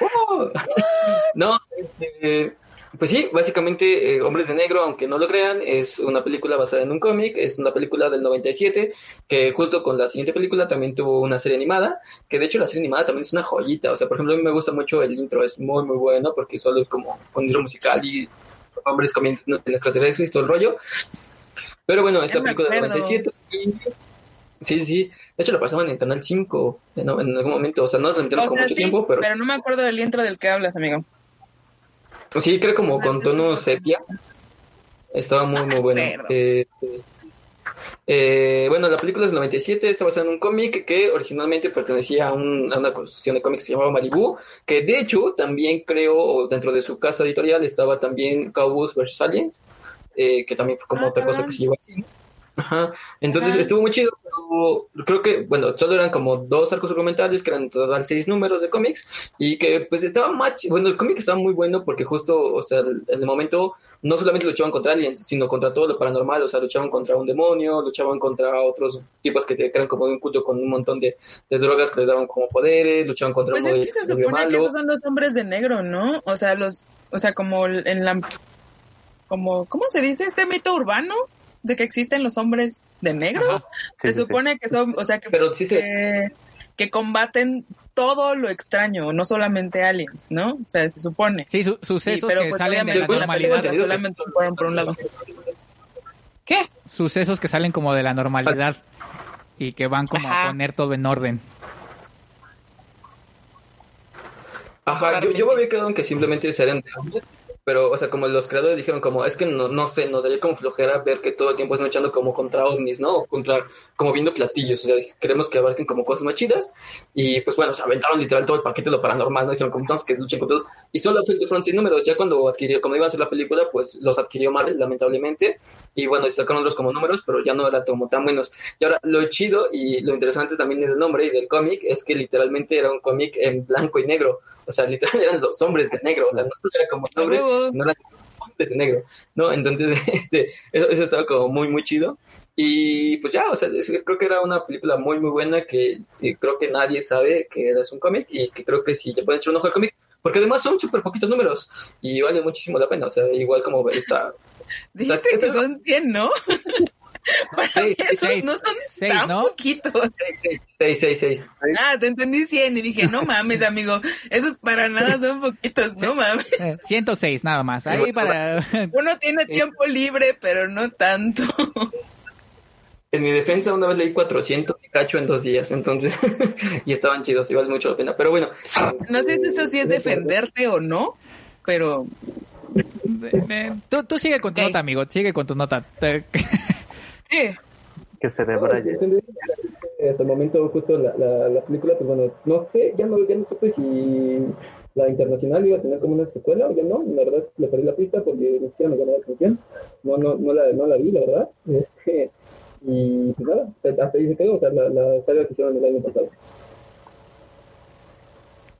Uh. No, este, pues sí, básicamente eh, Hombres de Negro, aunque no lo crean, es una película basada en un cómic, es una película del 97, que junto con la siguiente película también tuvo una serie animada, que de hecho la serie animada también es una joyita, o sea, por ejemplo, a mí me gusta mucho el intro, es muy muy bueno porque solo es como con intro musical y hombres comiendo en extraterrestres y todo el rollo. Pero bueno, esta Ya me película del acuerdo. 97 y- Sí, sí, sí. De hecho, la pasaban en Canal 5 en, en algún momento. O sea, no se O con mucho sí, tiempo, pero pero no me acuerdo del intro del que hablas, amigo. Sí, creo como con tono sepia. Estaba muy, muy bueno. acuerdo. Eh, eh, bueno, la película es del 97, está basada en un cómic que originalmente pertenecía a, un- a una construcción de cómics que se llamaba Malibu, que de hecho también creo, dentro de su casa editorial estaba también Cowboys vs. Aliens, eh, que también fue como Ah, otra cosa que se llevó así. Ajá. Entonces Ajá. estuvo muy chido, pero creo que, bueno, solo eran como dos arcos argumentales, que eran en total seis números de cómics, y que pues estaba más, bueno, el cómic estaba muy bueno porque justo, o sea, en el momento no solamente luchaban contra aliens, sino contra todo lo paranormal, o sea, luchaban contra un demonio, luchaban contra otros tipos que te crean como de un culto con un montón de, de drogas que les daban como poderes, luchaban contra Pues de es que se supone que esos son los hombres de negro, ¿no? O sea, los, o sea, como en la, como, ¿cómo se dice este mito urbano? De que existen los hombres de negro. Sí, se sí, sí. supone que son, o sea, que, Pero sí se- que, que combaten todo lo extraño, no solamente aliens, ¿no? O sea, se supone. Sí, su- Sí, sucesos pero que pues salen de la la normalidad. película Entendido que solamente fueron por un lado. ¿Qué? Sucesos que salen como de la normalidad y que van como a Ajá. poner todo en orden. Ajá, yo, yo me había quedado en que simplemente serían de hombres, pero, o sea, como los creadores dijeron como, es que no, no sé, nos daría como flojera ver que todo el tiempo están luchando como contra ovnis, ¿no? Contra, como viendo platillos, o sea, queremos que abarquen como cosas más chidas, y pues bueno, se aventaron literal todo el paquete de lo paranormal, ¿no? Dijeron como, entonces que luchen con todo, y solo fue- fueron sin números, ya cuando adquirió, como iban a hacer la película, pues los adquirió Marvel, lamentablemente, y bueno, sacaron otros como números, pero ya no eran como tan buenos. Y ahora, lo chido y lo interesante también del nombre y del cómic es que literalmente era un cómic en blanco y negro. O sea, literal eran los hombres de negro. O sea, no era como huevo. sino eran hombres de negro, ¿no? Entonces, este, eso, eso estaba como muy, muy chido. Y pues ya, o sea, es- creo que era una película muy, muy buena que creo que nadie sabe que era un cómic y que creo que sí le pueden echar un ojo al cómic, porque además son súper poquitos números y vale muchísimo la pena, o sea, igual como esta... Dijiste que Eso- son 100, ¿no? Para Seis, mí esos seis. no son Seis, tan ¿no? poquitos. 666. Ah, te entendí 100 y dije, no mames, amigo, esos para nada son poquitos, no mames. Eh, 106 nada más. Ahí para... Uno tiene tiempo libre, pero no tanto. En mi defensa una vez leí 400 y cacho en dos días, entonces, y estaban chidos, igual mucho la pena, pero bueno. No sé si eso sí es defenderte o no, pero Eh, tú, tú sigue con tu Ok. nota, amigo. Sigue con tu nota. Sí. Que se debraye. Hasta el momento, justo la, la, la película, pues bueno, no sé, ya no, ya no supe si la internacional iba a tener como una secuela o ya no. La verdad, le perdí la pista porque ni siquiera me llamó la atención. No, no, no, la, no la vi, la verdad. Este, y pues nada, hasta ahí se quedó, o sea, la, la saga que hicieron el año pasado.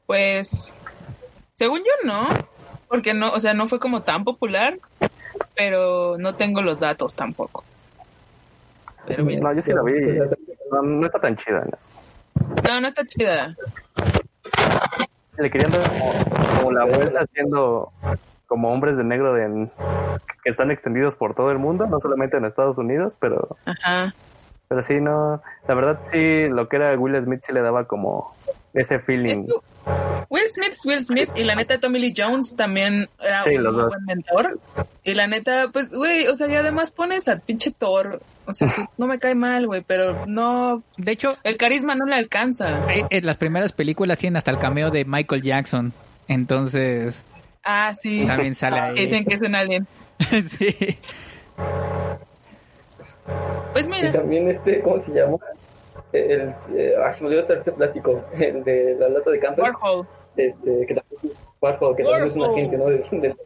Pues, según yo no, porque no, o sea, no fue como tan popular, pero no tengo los datos tampoco. Pero. No, yo sí la vi. No, no está tan chida. ¿no? No, no está chida. Le querían dar como, como la vuelta haciendo como hombres de negro de, que están extendidos por todo el mundo, no solamente en Estados Unidos, pero Ajá. pero sí, no. La verdad, sí, lo que era Will Smith sí le daba como ese Es feeling. Will Smith es Will Smith y la neta Tommy Lee Jones también era Sí, un los muy dos. buen mentor. Y la neta, pues, güey, o sea, y además pones a pinche Thor. O sea, que no me cae mal, güey, pero no, De hecho, el carisma no le alcanza. eh, en las primeras películas tienen hasta el cameo de Michael Jackson. Entonces, Ah, sí. también sale ahí. Dicen que es un alien. sí. Pues Y mira, también este, ¿cómo se llama? El, eh, ah, se me olvidó este plástico, el de la lata de camper. Warhol. este, que también, Warhol, que también es un Warhol. agente, ¿no? De, de-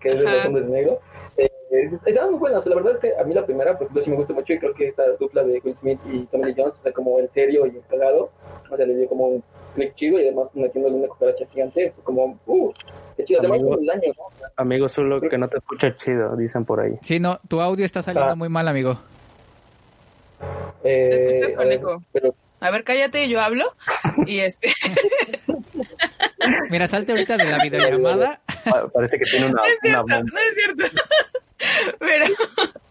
que es de los hombres negros. Eh, es- estaban muy buenas, la verdad es que a mí la primera, pues sí me gusta mucho y creo que esta dupla de Will Smith y Tommy Lee Jones, o sea, como el serio y el cagado, o sea, le dio como un click chido y además metiéndole una cucaracha gigante, fue como, uh, qué chido, además Amigo. el año, ¿no? Amigo Zulo, que no te escucha chido, dicen por ahí. Sí, no, tu audio está saliendo Ah. muy mal, amigo. Eh, Te escuchas a con ver, eco. pero A ver, cállate, yo hablo. Y este, Mira, salte ahorita de la videollamada. Pa- Parece que tiene una, no es una cierto, bomba. no es cierto. Pero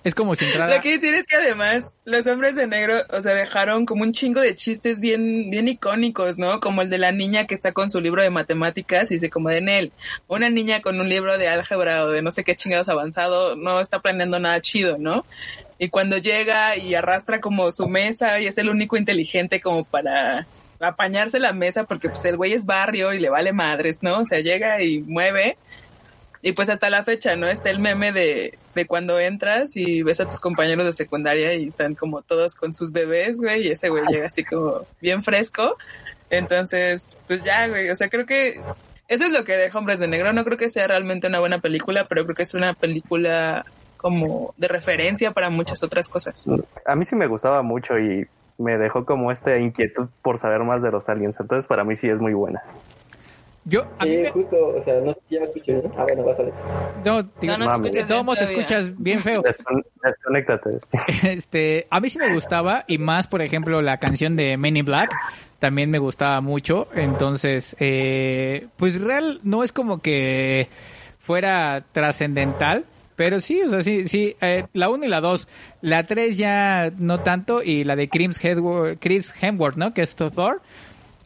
Es como si entrara. lo que decir es que además los hombres de negro, o sea, dejaron como un chingo de chistes bien, bien icónicos, ¿no? Como el de la niña que está con su libro de matemáticas y se como de en él. Una niña con un libro de álgebra o de no sé qué chingados avanzado no está aprendiendo nada chido, ¿no? Y cuando llega y arrastra como su mesa y es el único inteligente como para apañarse la mesa porque pues el güey es barrio y le vale madres, ¿no? O sea, llega y mueve. Y pues hasta la fecha, ¿no? Está el meme de, de cuando entras y ves a tus compañeros de secundaria y están como todos con sus bebés, güey, y ese güey llega así como bien fresco. Entonces, pues ya, güey, o sea, creo que eso es lo que deja Hombres de Negro. No creo que sea realmente una buena película, pero creo que es una película como de referencia para muchas otras cosas. A mí sí me gustaba mucho y me dejó como esta inquietud por saber más de los aliens. Entonces, para mí sí es muy buena. Yo, a mí me- justo, o sea, no sé si ya escuché, ¿no? Ah, bueno, vas a ver. no, digo, No, no te escuchas de todos modos te escuchas bien feo. Descon- desconéctate. Este, a mí sí me gustaba y más, por ejemplo, la canción de in Black también me gustaba mucho. Entonces, eh, pues real no es como que fuera trascendental, pero sí, o sea, sí, sí, eh, la 1 y la 2, la 3 ya no tanto y la de Chris Hemsworth, Chris Hemsworth, ¿no? Que es Thor,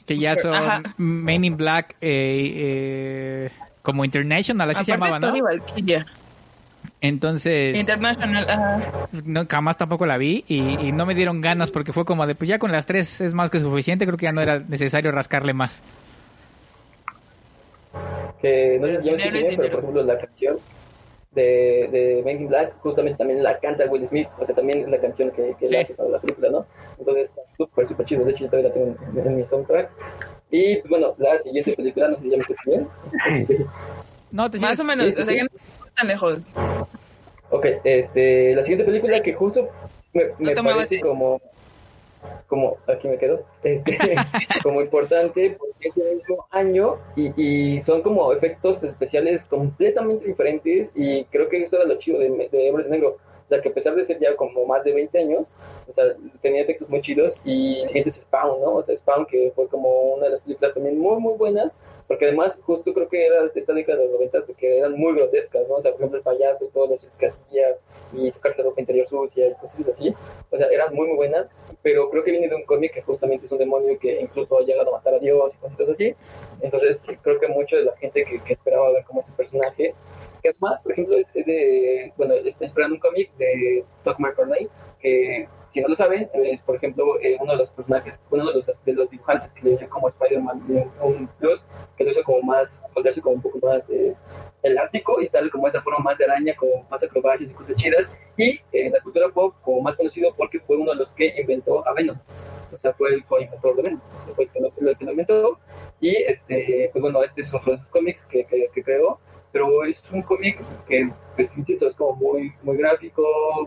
que ya son Ajá. Men in Black eh, eh, como International, así se llamaba, ¿no? Tony Valkyria. Entonces... International, ajá. no, jamás tampoco la vi y, y no me dieron ganas porque fue como de, pues ya con las tres es más que suficiente, creo que ya no era necesario rascarle más. que no es pero por ejemplo la canción de, de Men in Black justamente también la canta Will Smith, o sea también es la canción que, que Sí. hace para la película, ¿no? Entonces está súper, súper chido, de hecho yo todavía la tengo en, en mi soundtrack. Y pues, bueno, la siguiente película, no sé si ya me escuché bien. No, te Más o menos, o sea, ya no tan lejos. Ok, este, la siguiente película que justo me, me muevas, parece como, como, aquí me quedo, este, como importante, porque ese mismo año y, son como efectos especiales completamente diferentes y creo que eso era lo chido de, de de Negro. O sea, que a pesar de ser ya como más de 20 años, o sea, tenía efectos muy chidos y el siguiente es Spawn, ¿no? O sea, Spawn que fue como una de las películas también muy, muy buenas, porque además justo creo que era de esta década de los 90 que eran muy grotescas, ¿no? O sea, por ejemplo, el payaso y todos los que hacía y sacarse ropa interior sucia y cosas así. O sea, eran muy, muy buenas, pero creo que viene de un cómic que justamente es un demonio que incluso ha llegado a matar a Dios y cosas así. Entonces, creo que mucho de la gente que, que esperaba ver como este personaje que es más, por ejemplo, es de, bueno, estoy esperando un cómic de Doc McFarlane, que si no lo saben, es por ejemplo eh, uno de los personajes, uno de los, de los dibujantes que lo hizo como Spider-Man un Plus, que lo hizo como más, volverse como un poco más eh, elástico y tal, como esa forma más de araña, como más acrobacias y cosas chidas, y en la cultura pop como más conocido porque fue uno de los que inventó a Venom. O sea, fue el co-inventor de Venom, o sea, fue el que lo, el que lo inventó. Y, este, pues bueno, este es uno de los cómics que, que, que creó pero es un cómic que, pues, insisto, es como muy, muy gráfico,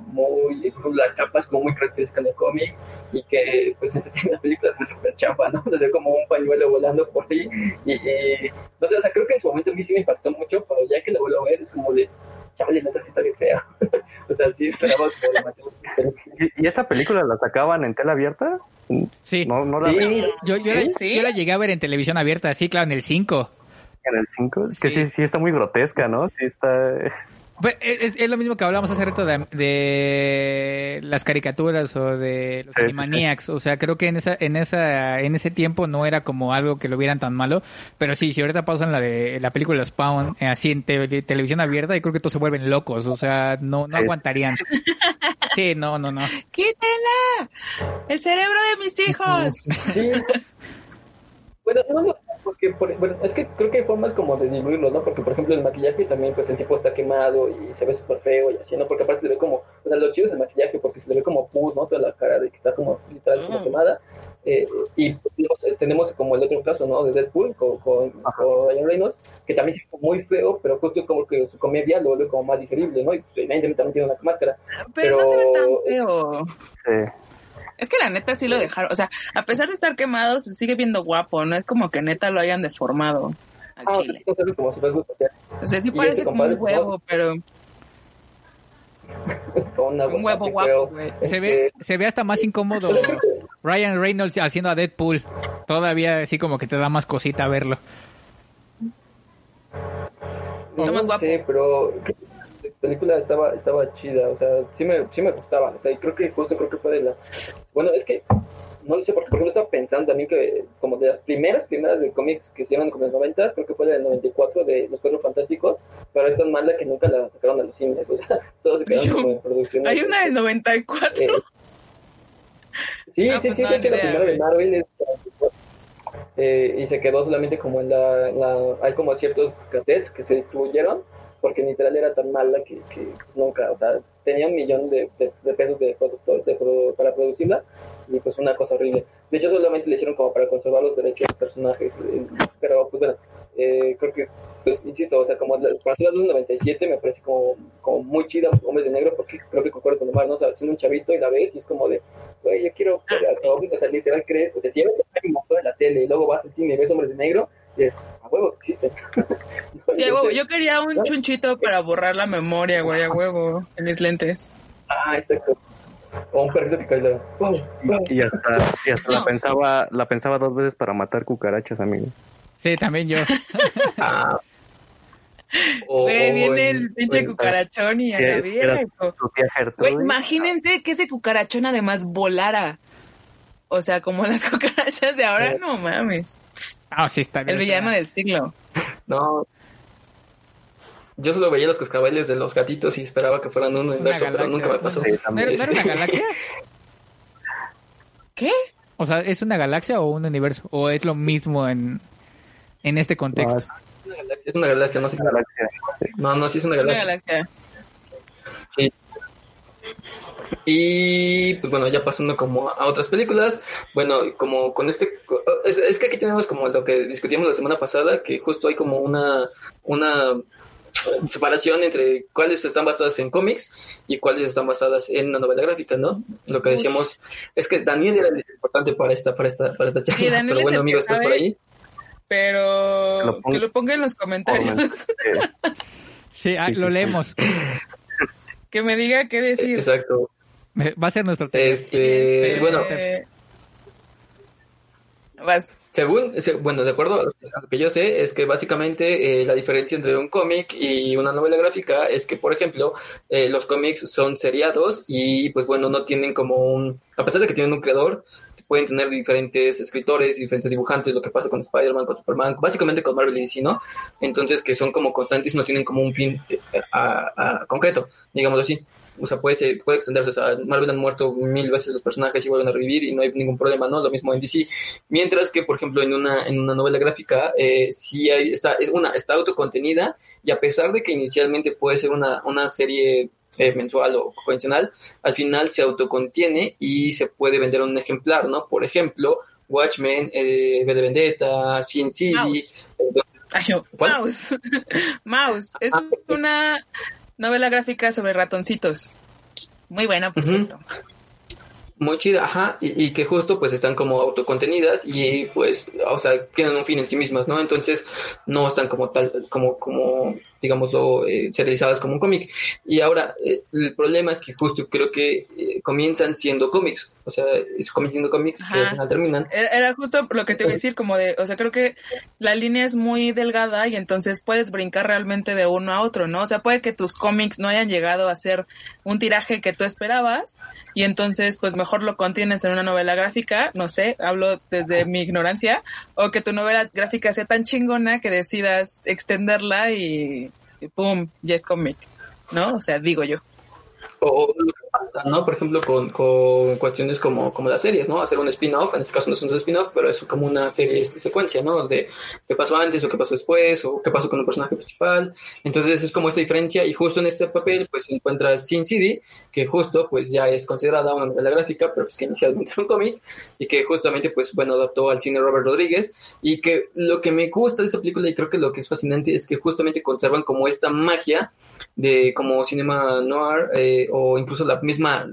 muy, la capa es como muy característica del cómic y que, pues, en la película es súper chapa, ¿no? O sea, como un pañuelo volando por ahí y, y, no sé, o sea, creo que en su momento a mí sí me impactó mucho, pero ya que lo vuelvo a ver es como de, chaval, neta sí está bien fea. o sea, sí esperaba como la ¿Y, ¿Y esa película la sacaban en tela abierta? Sí. No, no la Sí. Yo, yo, la, ¿Sí? yo la llegué a ver en televisión abierta, sí, claro, en el 5. en el 5. Es que Sí. sí, sí está muy grotesca, ¿no? Sí está... Pues, Es, es lo mismo que hablamos hace rato de, de las caricaturas o de los Sí, sí, Animaniacs. O sea, creo que en esa, en esa, en ese tiempo no era como algo que lo vieran tan malo. Pero sí, si ahorita pasan la de la película Spawn eh, así en te- televisión abierta, y creo que todos se vuelven locos. O sea, no, no Sí. aguantarían. Sí, no, no, no. ¡Quítenla! ¡El cerebro de mis hijos! Sí. Bueno, no, no, porque por- bueno, es que creo que hay formas como de diluirlo, ¿no? Porque, por ejemplo, el maquillaje también, pues el tipo está quemado y se ve súper feo y así, ¿no? Porque aparte se le ve como, o sea, lo chido es el maquillaje porque se le ve como pus, ¿no? Toda la cara de que está como literal como Mm. quemada. Eh, y tenemos, tenemos como el otro caso, ¿no? De Deadpool con, con, con Ryan Reynolds, que también se ve muy feo, pero justo como que su comedia lo vuelve como más digerible, ¿no? Y pues, evidentemente también tiene una máscara. Pero no se ve tan Pero- feo. Sí. Es que la neta sí lo dejaron. O sea, a pesar de estar quemado, se sigue viendo guapo. No es como que neta lo hayan deformado al Ah, chile. no sé, como O sea, sí parece como un huevo, pero un huevo guapo, güey. Se ve, Este, se ve hasta más incómodo Ryan Reynolds haciendo a Deadpool. Todavía así como que te da más cosita verlo. Está más no guapo. sé, pero película estaba estaba chida, o sea, sí me, sí me gustaba, o sea, y creo que justo creo que fue de las... Bueno, es que, no lo sé, porque por ejemplo estaba pensando también que como de las primeras, primeras de cómics que hicieron como en los 90, creo que fue la del 94 de Los Cuatro Fantásticos, pero es tan mala que nunca la sacaron a los cines, o sea, todos se quedaron como en producción. Hay una del 94. Eh, sí, Ah, sí, pues sí, no, creo que la primera de. Marvel es eh, y se quedó solamente como en la, la- hay como ciertos cassettes que se distribuyeron porque literal era tan mala que, que nunca, o sea, tenía un millón de, de- pesos de productor de para producirla y pues una cosa horrible. De hecho solamente le hicieron como para conservar los derechos de los personajes, eh, pero pues bueno, eh, creo que, pues insisto, o sea, como la, la luz 97 me parece como, como muy chida Hombres de Negro porque creo que concuerdo con Omar, ¿no? O sea, siendo un chavito y la ves y es como de, güey, yo quiero ver a todos, o sea, literal crees, o sea, si ves un montón en la tele y luego vas al cine y ves Hombres de Negro, y es, a huevo que existen. Sí, a huevo. Yo quería un chunchito para borrar la memoria, güey, a huevo, en mis lentes. Ah, exacto. O un perrito que cae de la- ¡pum! ¡pum! Y hasta, y hasta la pensaba, la pensaba dos veces para matar cucarachas, amigo. Sí, también yo. Ah. O- Güey, viene en- el pinche cucarachón y a Sí, la hijo. tu tía Güey, Gertrudis. imagínense que ese cucarachón además volara. O sea, como las cucarachas de ahora, no mames. Ah, sí, está bien. El villano del siglo. No. Yo solo veía los cascabeles de los gatitos y esperaba que fueran un universo, pero nunca me pasó. Sí, ¿No también. era, no era una galaxia? ¿Qué? O sea, ¿es una galaxia o un universo? ¿O es lo mismo en, en este contexto? es Es una galaxia, es una galaxia, no sé. una galaxia. No, no, sí es una Una galaxia. Sí. Y pues bueno, ya pasando como a otras películas, bueno, como con este, es, es que aquí tenemos como lo que discutimos la semana pasada, que justo hay como una, una separación entre cuáles están basadas en cómics y cuáles están basadas en una novela gráfica, ¿no? Lo que decíamos es que Daniel era el importante para esta, para esta, para esta charla, Sí, pero bueno amigos, estás por ahí. Pero Lo ponga- que lo ponga en los comentarios, Sí, ah, Sí, lo leemos. que me diga qué decir. Exacto. Va a ser nuestro tema. Este, Eh, bueno, vas. Según, se- bueno, de acuerdo a lo que yo sé, es que básicamente eh, la diferencia entre un cómic y una novela gráfica es que, por ejemplo, eh, los cómics son seriados y, pues bueno, no tienen como un, a pesar de que tienen un creador, pueden tener diferentes escritores, diferentes dibujantes, lo que pasa con Spider-Man, con Superman, básicamente con Marvel y DC, ¿no? Entonces, que son como constantes no tienen como un fin eh, a- concreto, digámoslo así. O sea, puede, puede extenderse. O Marvel han muerto mil veces los personajes y vuelven a revivir y no hay ningún problema, ¿no? Lo mismo en DC. Mientras que, por ejemplo, en una, en una novela gráfica, eh, sí hay, está, es una, está autocontenida y a pesar de que inicialmente puede ser una, una serie eh, mensual o convencional, al final se autocontiene y se puede vender un ejemplar, ¿no? Por ejemplo, Watchmen, eh, de Vendetta, Sin City. Mouse. Mouse. Mouse. Es Ah, una novela gráfica sobre ratoncitos. Muy buena, por cierto. muy chida, ajá, y, y que justo pues están como autocontenidas y pues, o sea, tienen un fin en sí mismas, ¿no? Entonces no están como tal, como, como, digámoslo, eh, serializadas como un cómic. Y ahora, eh, el problema es que justo creo que eh, comienzan siendo cómics, o sea, es- comienzan siendo cómics que al final terminan. Era, era justo lo que te iba a decir, como de, o sea, creo que la línea es muy delgada y entonces puedes brincar realmente de uno a otro, ¿no? O sea, puede que tus cómics no hayan llegado a ser un tiraje que tú esperabas y entonces pues mejor lo contienes en una novela gráfica, no sé, hablo desde mi ignorancia, o que tu novela gráfica sea tan chingona que decidas extenderla y, pum, ya es cómic, ¿no? O sea, digo yo. O lo que pasa, ¿no? Por ejemplo, con, con cuestiones como, como las series, ¿no? Hacer un spin-off, en este caso no es un spin-off, pero es como una serie secuencia, ¿no? De qué pasó antes o qué pasó después o qué pasó con el personaje principal. Entonces es como esta diferencia y justo en este papel pues se encuentra Sin City, que justo pues ya es considerada una novela gráfica, pero pues que inicialmente era un cómic y que justamente pues bueno adaptó al cine Robert Rodríguez y que lo que me gusta de esta película y creo que lo que es fascinante es que justamente conservan como esta magia de como cinema noir eh, o incluso la misma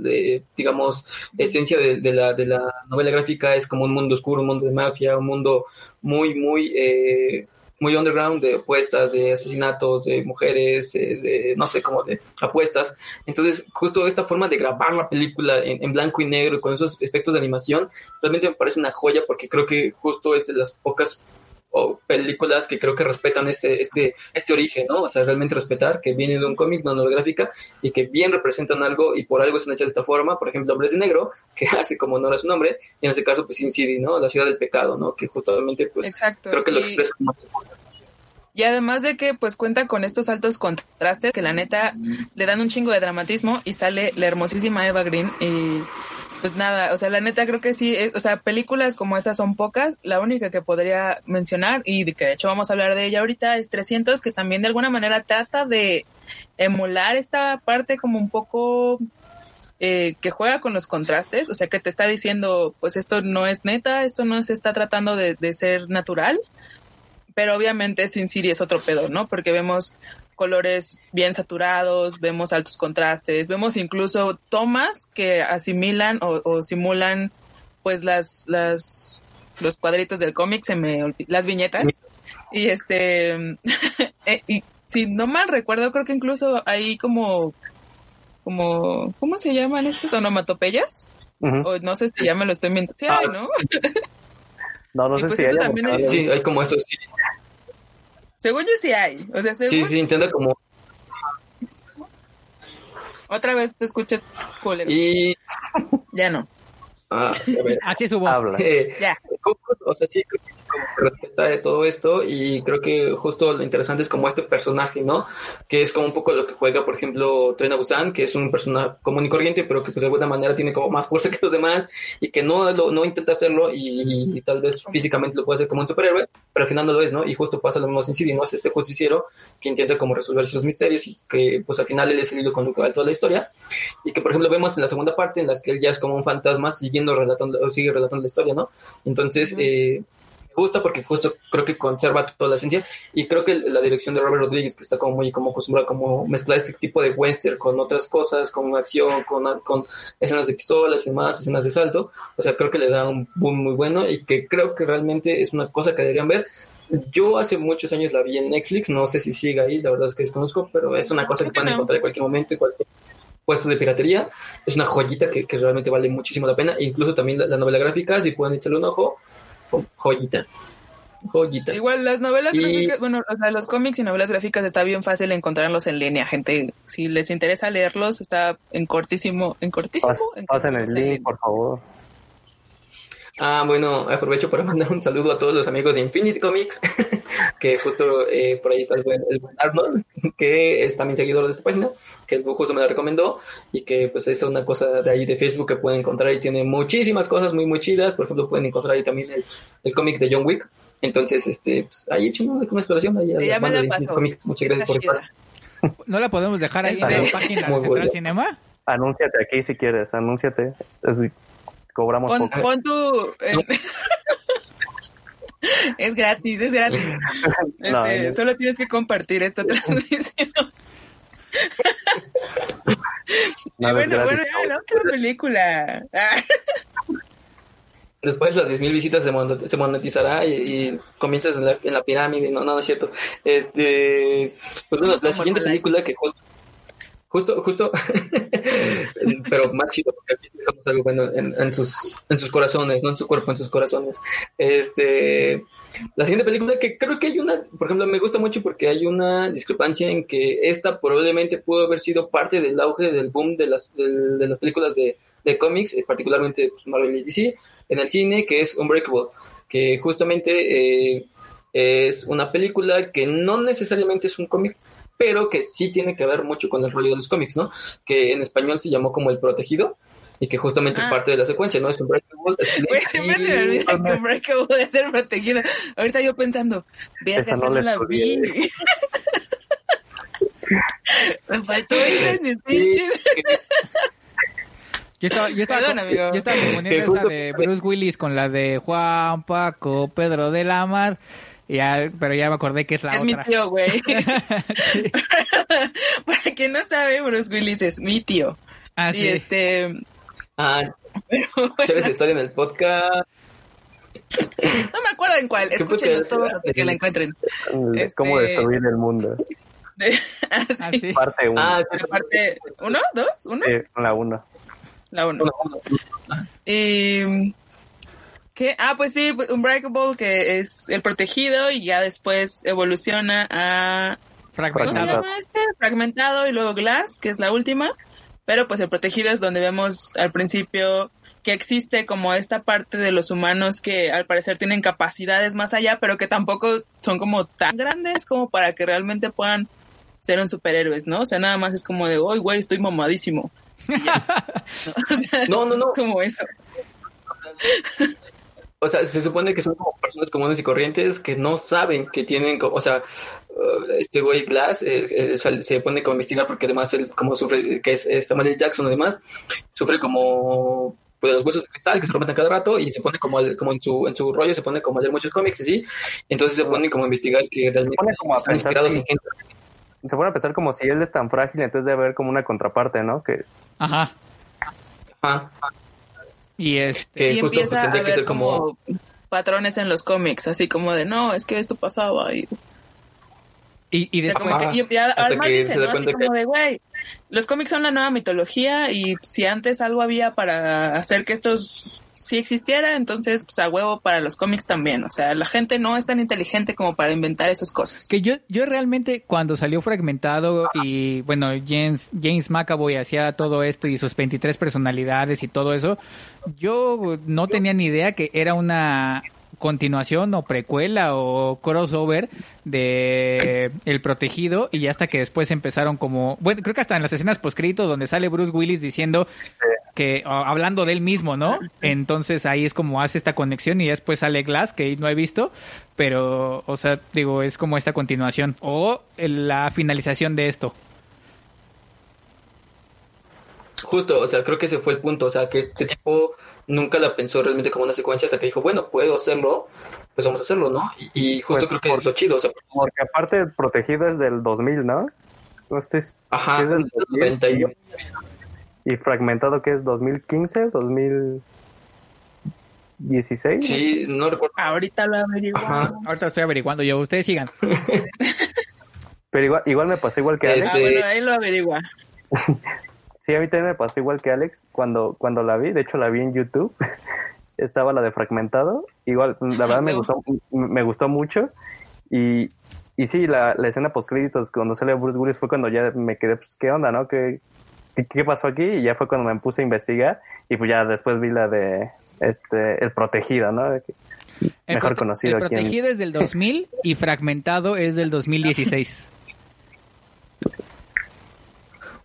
digamos esencia de, de la, de la novela gráfica es como un mundo oscuro, un mundo de mafia, un mundo muy muy eh, muy underground de apuestas, de asesinatos, de mujeres, de, de, no sé, como de apuestas. Entonces, justo esta forma de grabar la película en, en, blanco y negro con esos efectos de animación, realmente me parece una joya porque creo que justo es de las pocas o películas que creo que respetan este, este, este origen, ¿no? O sea, realmente respetar que viene de un cómic, una novela gráfica, y que bien representan algo y por algo están hechas de esta forma. Por ejemplo, Hombres de Negro, que hace como honor a su nombre, y en este caso, pues Sin City, ¿no? La ciudad del pecado, ¿no? Que justamente, pues, Exacto. creo que lo y, expresa como y además de que, pues, cuenta con estos altos contrastes que la neta le dan un chingo de dramatismo y sale la hermosísima Eva Green y pues nada, o sea, la neta creo que sí, eh, o sea, películas como esas son pocas. La única que podría mencionar, y de que de hecho vamos a hablar de ella ahorita, es 300, que también de alguna manera trata de emular esta parte como un poco eh, que juega con los contrastes, o sea, que te está diciendo, pues esto no es neta, esto no se está tratando de, de ser natural, pero obviamente Sin City es otro pedo, ¿no? Porque vemos colores bien saturados, vemos altos contrastes, vemos incluso tomas que asimilan o, o simulan pues las, las, los cuadritos del cómic, se me olvid- las viñetas. Y este, eh, y si no mal recuerdo, creo que incluso hay como, como, ¿cómo se llaman estos? ¿Onomatopeyas? Ujú. O no sé si ya me lo estoy mintiendo. Sí, Ah. hay, ¿no? No, no Y sé pues si eso haya, también porque es- Sí, hay como esos. Sí, Según yo sí hay. O sea, según sí, sí, intenta como. otra vez te escuchas culero. Y. Ya no. Ah, a ver. Así es su voz. habla. Eh, Ya. o sea, sí, creo que respeta de todo esto y creo que justo lo interesante es como este personaje, ¿no? Que es como un poco lo que juega, por ejemplo, Tren Busan, que es un personaje común y corriente, pero que pues de alguna manera tiene como más fuerza que los demás y que no, lo, no intenta hacerlo y, y tal vez físicamente lo puede hacer como un superhéroe, pero al final no lo es, ¿no? Y justo pasa lo mismo sin City, ¿no? Es este justiciero que intenta como resolver sus misterios y que pues al final él es el hilo conductual de toda la historia y que por ejemplo vemos en la segunda parte en la que él ya es como un fantasma siguiendo relatando sigue relatando la historia, ¿no? Entonces, eh, gusta porque justo creo que conserva toda la esencia y creo que la dirección de Robert Rodríguez que está como muy como acostumbrada como mezclar este tipo de western con otras cosas, con acción, con, con escenas de pistolas y demás, escenas de salto, o sea, creo que le da un boom muy bueno y que creo que realmente es una cosa que deberían ver Yo hace muchos años la vi en Netflix, no sé si sigue ahí, la verdad es que desconozco, pero es una cosa que pueden encontrar en cualquier momento, en cualquier puesto de piratería. Es una joyita que, que realmente vale muchísimo la pena. E incluso también la, la novela gráfica, si pueden echarle un ojo, jo- joyita. Joyita. Igual las novelas Y- gráficas, bueno, o sea, los cómics y novelas gráficas está bien fácil encontrarlos en línea, gente. Si les interesa leerlos, está en cortísimo, en cortísimo. Pas- pasen el en link, por favor. Ah, bueno, aprovecho para mandar un saludo a todos los amigos de Infinity Comics, que justo eh, por ahí está el buen, el buen Arnold, que es también seguidor de esta página, que justo me la recomendó y que pues es una cosa de ahí de Facebook que pueden encontrar y tiene muchísimas cosas muy muy chidas, por ejemplo pueden encontrar ahí también el, el cómic de John Wick, entonces este pues, ahí echen una, una exploración ahí a Sí, la ya me banda la de Infinity pasó. Comics. muchas gracias por el paso. ¿No la podemos dejar ahí en la página de Central. Cinema? Anúnciate aquí si quieres, anúnciate. Así cobramos Pon, poco. pon tu... en- es gratis, es gratis. Este, No, no. Solo tienes que compartir esta transmisión. es bueno, bueno, ya, la otra película. Después las 10.000 visitas se, mon- se monetizará y, y comienzas en la, en la pirámide. No, no, no es cierto. Este, pues bueno, la siguiente película que justo, justo, pero más chido porque aquí dejamos algo bueno en, sus, en sus corazones, no en su cuerpo, en sus corazones. Este, la siguiente película que creo que hay una, por ejemplo, me gusta mucho porque hay una discrepancia en que esta probablemente pudo haber sido parte del auge del boom de las, del- de las películas de, de cómics, eh, particularmente pues, Marvel y DC, en el cine, que es Unbreakable, que justamente eh, es una película que no necesariamente es un cómic, pero que sí tiene que ver mucho con el rollo de los cómics, ¿no? Que en español se llamó como El Protegido y que justamente es Ah. parte de la secuencia, ¿no? Es Unbreakable. es Güey, siempre se me olvida que protegida. Ahorita yo pensando, Esa esa no no la vi. me faltó esa en mis Sí, pinches. Yo estaba, yo estaba, Perdón, amigo. yo estaba confundiendo Que esa de Bruce Willis con la de Juan Paco Pedro de la Mar. Ya, pero ya me acordé que es la Es mi otra. tío, güey. Para quien no sabe, Bruce Willis es mi tío. Ah, y sí. este, Ah, esa historia en el podcast. no me acuerdo en cuál. ¿Qué Escúchenlos todos hasta que la encuentren. de Cómo este- destruir el mundo. Ah, Ah, sí. sí. Parte 1. Ah, La parte, ¿uno? ¿Dos? ¿Uno? la 1. La uno. Y ¿qué? Ah, pues sí, Unbreakable, que es el protegido y ya después evoluciona a ¿cómo se Fragmentado. llama este? Fragmentado y luego Glass, que es la última. Pero pues el protegido es donde vemos al principio que existe como esta parte de los humanos que al parecer tienen capacidades más allá, pero que tampoco son como tan grandes como para que realmente puedan ser un superhéroes, ¿no? O sea, nada más es como de, uy, güey, estoy mamadísimo. Y ya. O sea, No, no, no. como eso. O sea, se supone que son como personas comunes y corrientes que no saben que tienen, o sea, uh, este güey Glass eh, eh, se pone como a investigar porque además él como sufre, que es, es Samuel. Jackson además, sufre como pues, los huesos de cristal que se rompen a cada rato y se pone como, al- como en su en su rollo, se pone como a leer muchos cómics y así, entonces se pone como a investigar que realmente pone como a están pensar inspirados si- en gente. Se pone a pensar como si él es tan frágil, entonces debe haber como una contraparte, ¿no? Que Ajá. Ajá, Y este. y justo pues, empieza a tendría que ver como... como patrones en los cómics, así como de, no, es que esto pasaba y Y, y O sea, después. como que, y, y hasta además que dicen, cuenta que- como de, güey, los cómics son la nueva mitología y si antes algo había para hacer que estos sí existiera, entonces pues a huevo para los cómics también. O sea, la gente no es tan inteligente como para inventar esas cosas. Que yo, yo realmente cuando salió fragmentado y bueno, James, James McAvoy hacía todo esto y sus 23 personalidades y todo eso, yo no tenía ni idea que era una continuación o precuela o crossover de El Protegido y hasta que después empezaron como, bueno, creo que hasta en las escenas postcrito donde sale Bruce Willis diciendo que hablando de él mismo, ¿no? Entonces ahí es como hace esta conexión y después sale Glass que no he visto, pero o sea, digo, es como esta continuación o la finalización de esto. Justo, o sea, creo que ese fue el punto, o sea, que este tipo nunca la pensó realmente como una secuencia hasta que dijo, bueno, puedo hacerlo, pues vamos a hacerlo, ¿no? Y, y justo Pues, creo que por- es lo chido, o sea, Porque aparte el protegido es del 2000, ¿no? No estoy... ajá, es del 2000, 91. Y fragmentado que es 2015, 2000... 16. Sí, no recuerdo. Ahorita lo averiguo. Ajá. Ahorita estoy averiguando yo. Ustedes sigan. Pero igual, igual me pasó igual que Alex. Ah, Este- bueno, ahí lo averigua. Sí, a mí también me pasó igual que Alex cuando, cuando la vi. De hecho, la vi en YouTube. Estaba la de Fragmentado. Igual, la verdad me gustó, me gustó mucho. Y, y sí, la, la escena post créditos cuando sale Bruce Willis fue cuando ya me quedé, pues, ¿qué onda, no? ¿Qué, qué, qué pasó aquí? Y ya fue cuando me puse a investigar. Y pues ya después vi la de este El Protegido, ¿no? El Mejor prote- conocido El en- protegido es del 2000 y fragmentado es del 2016.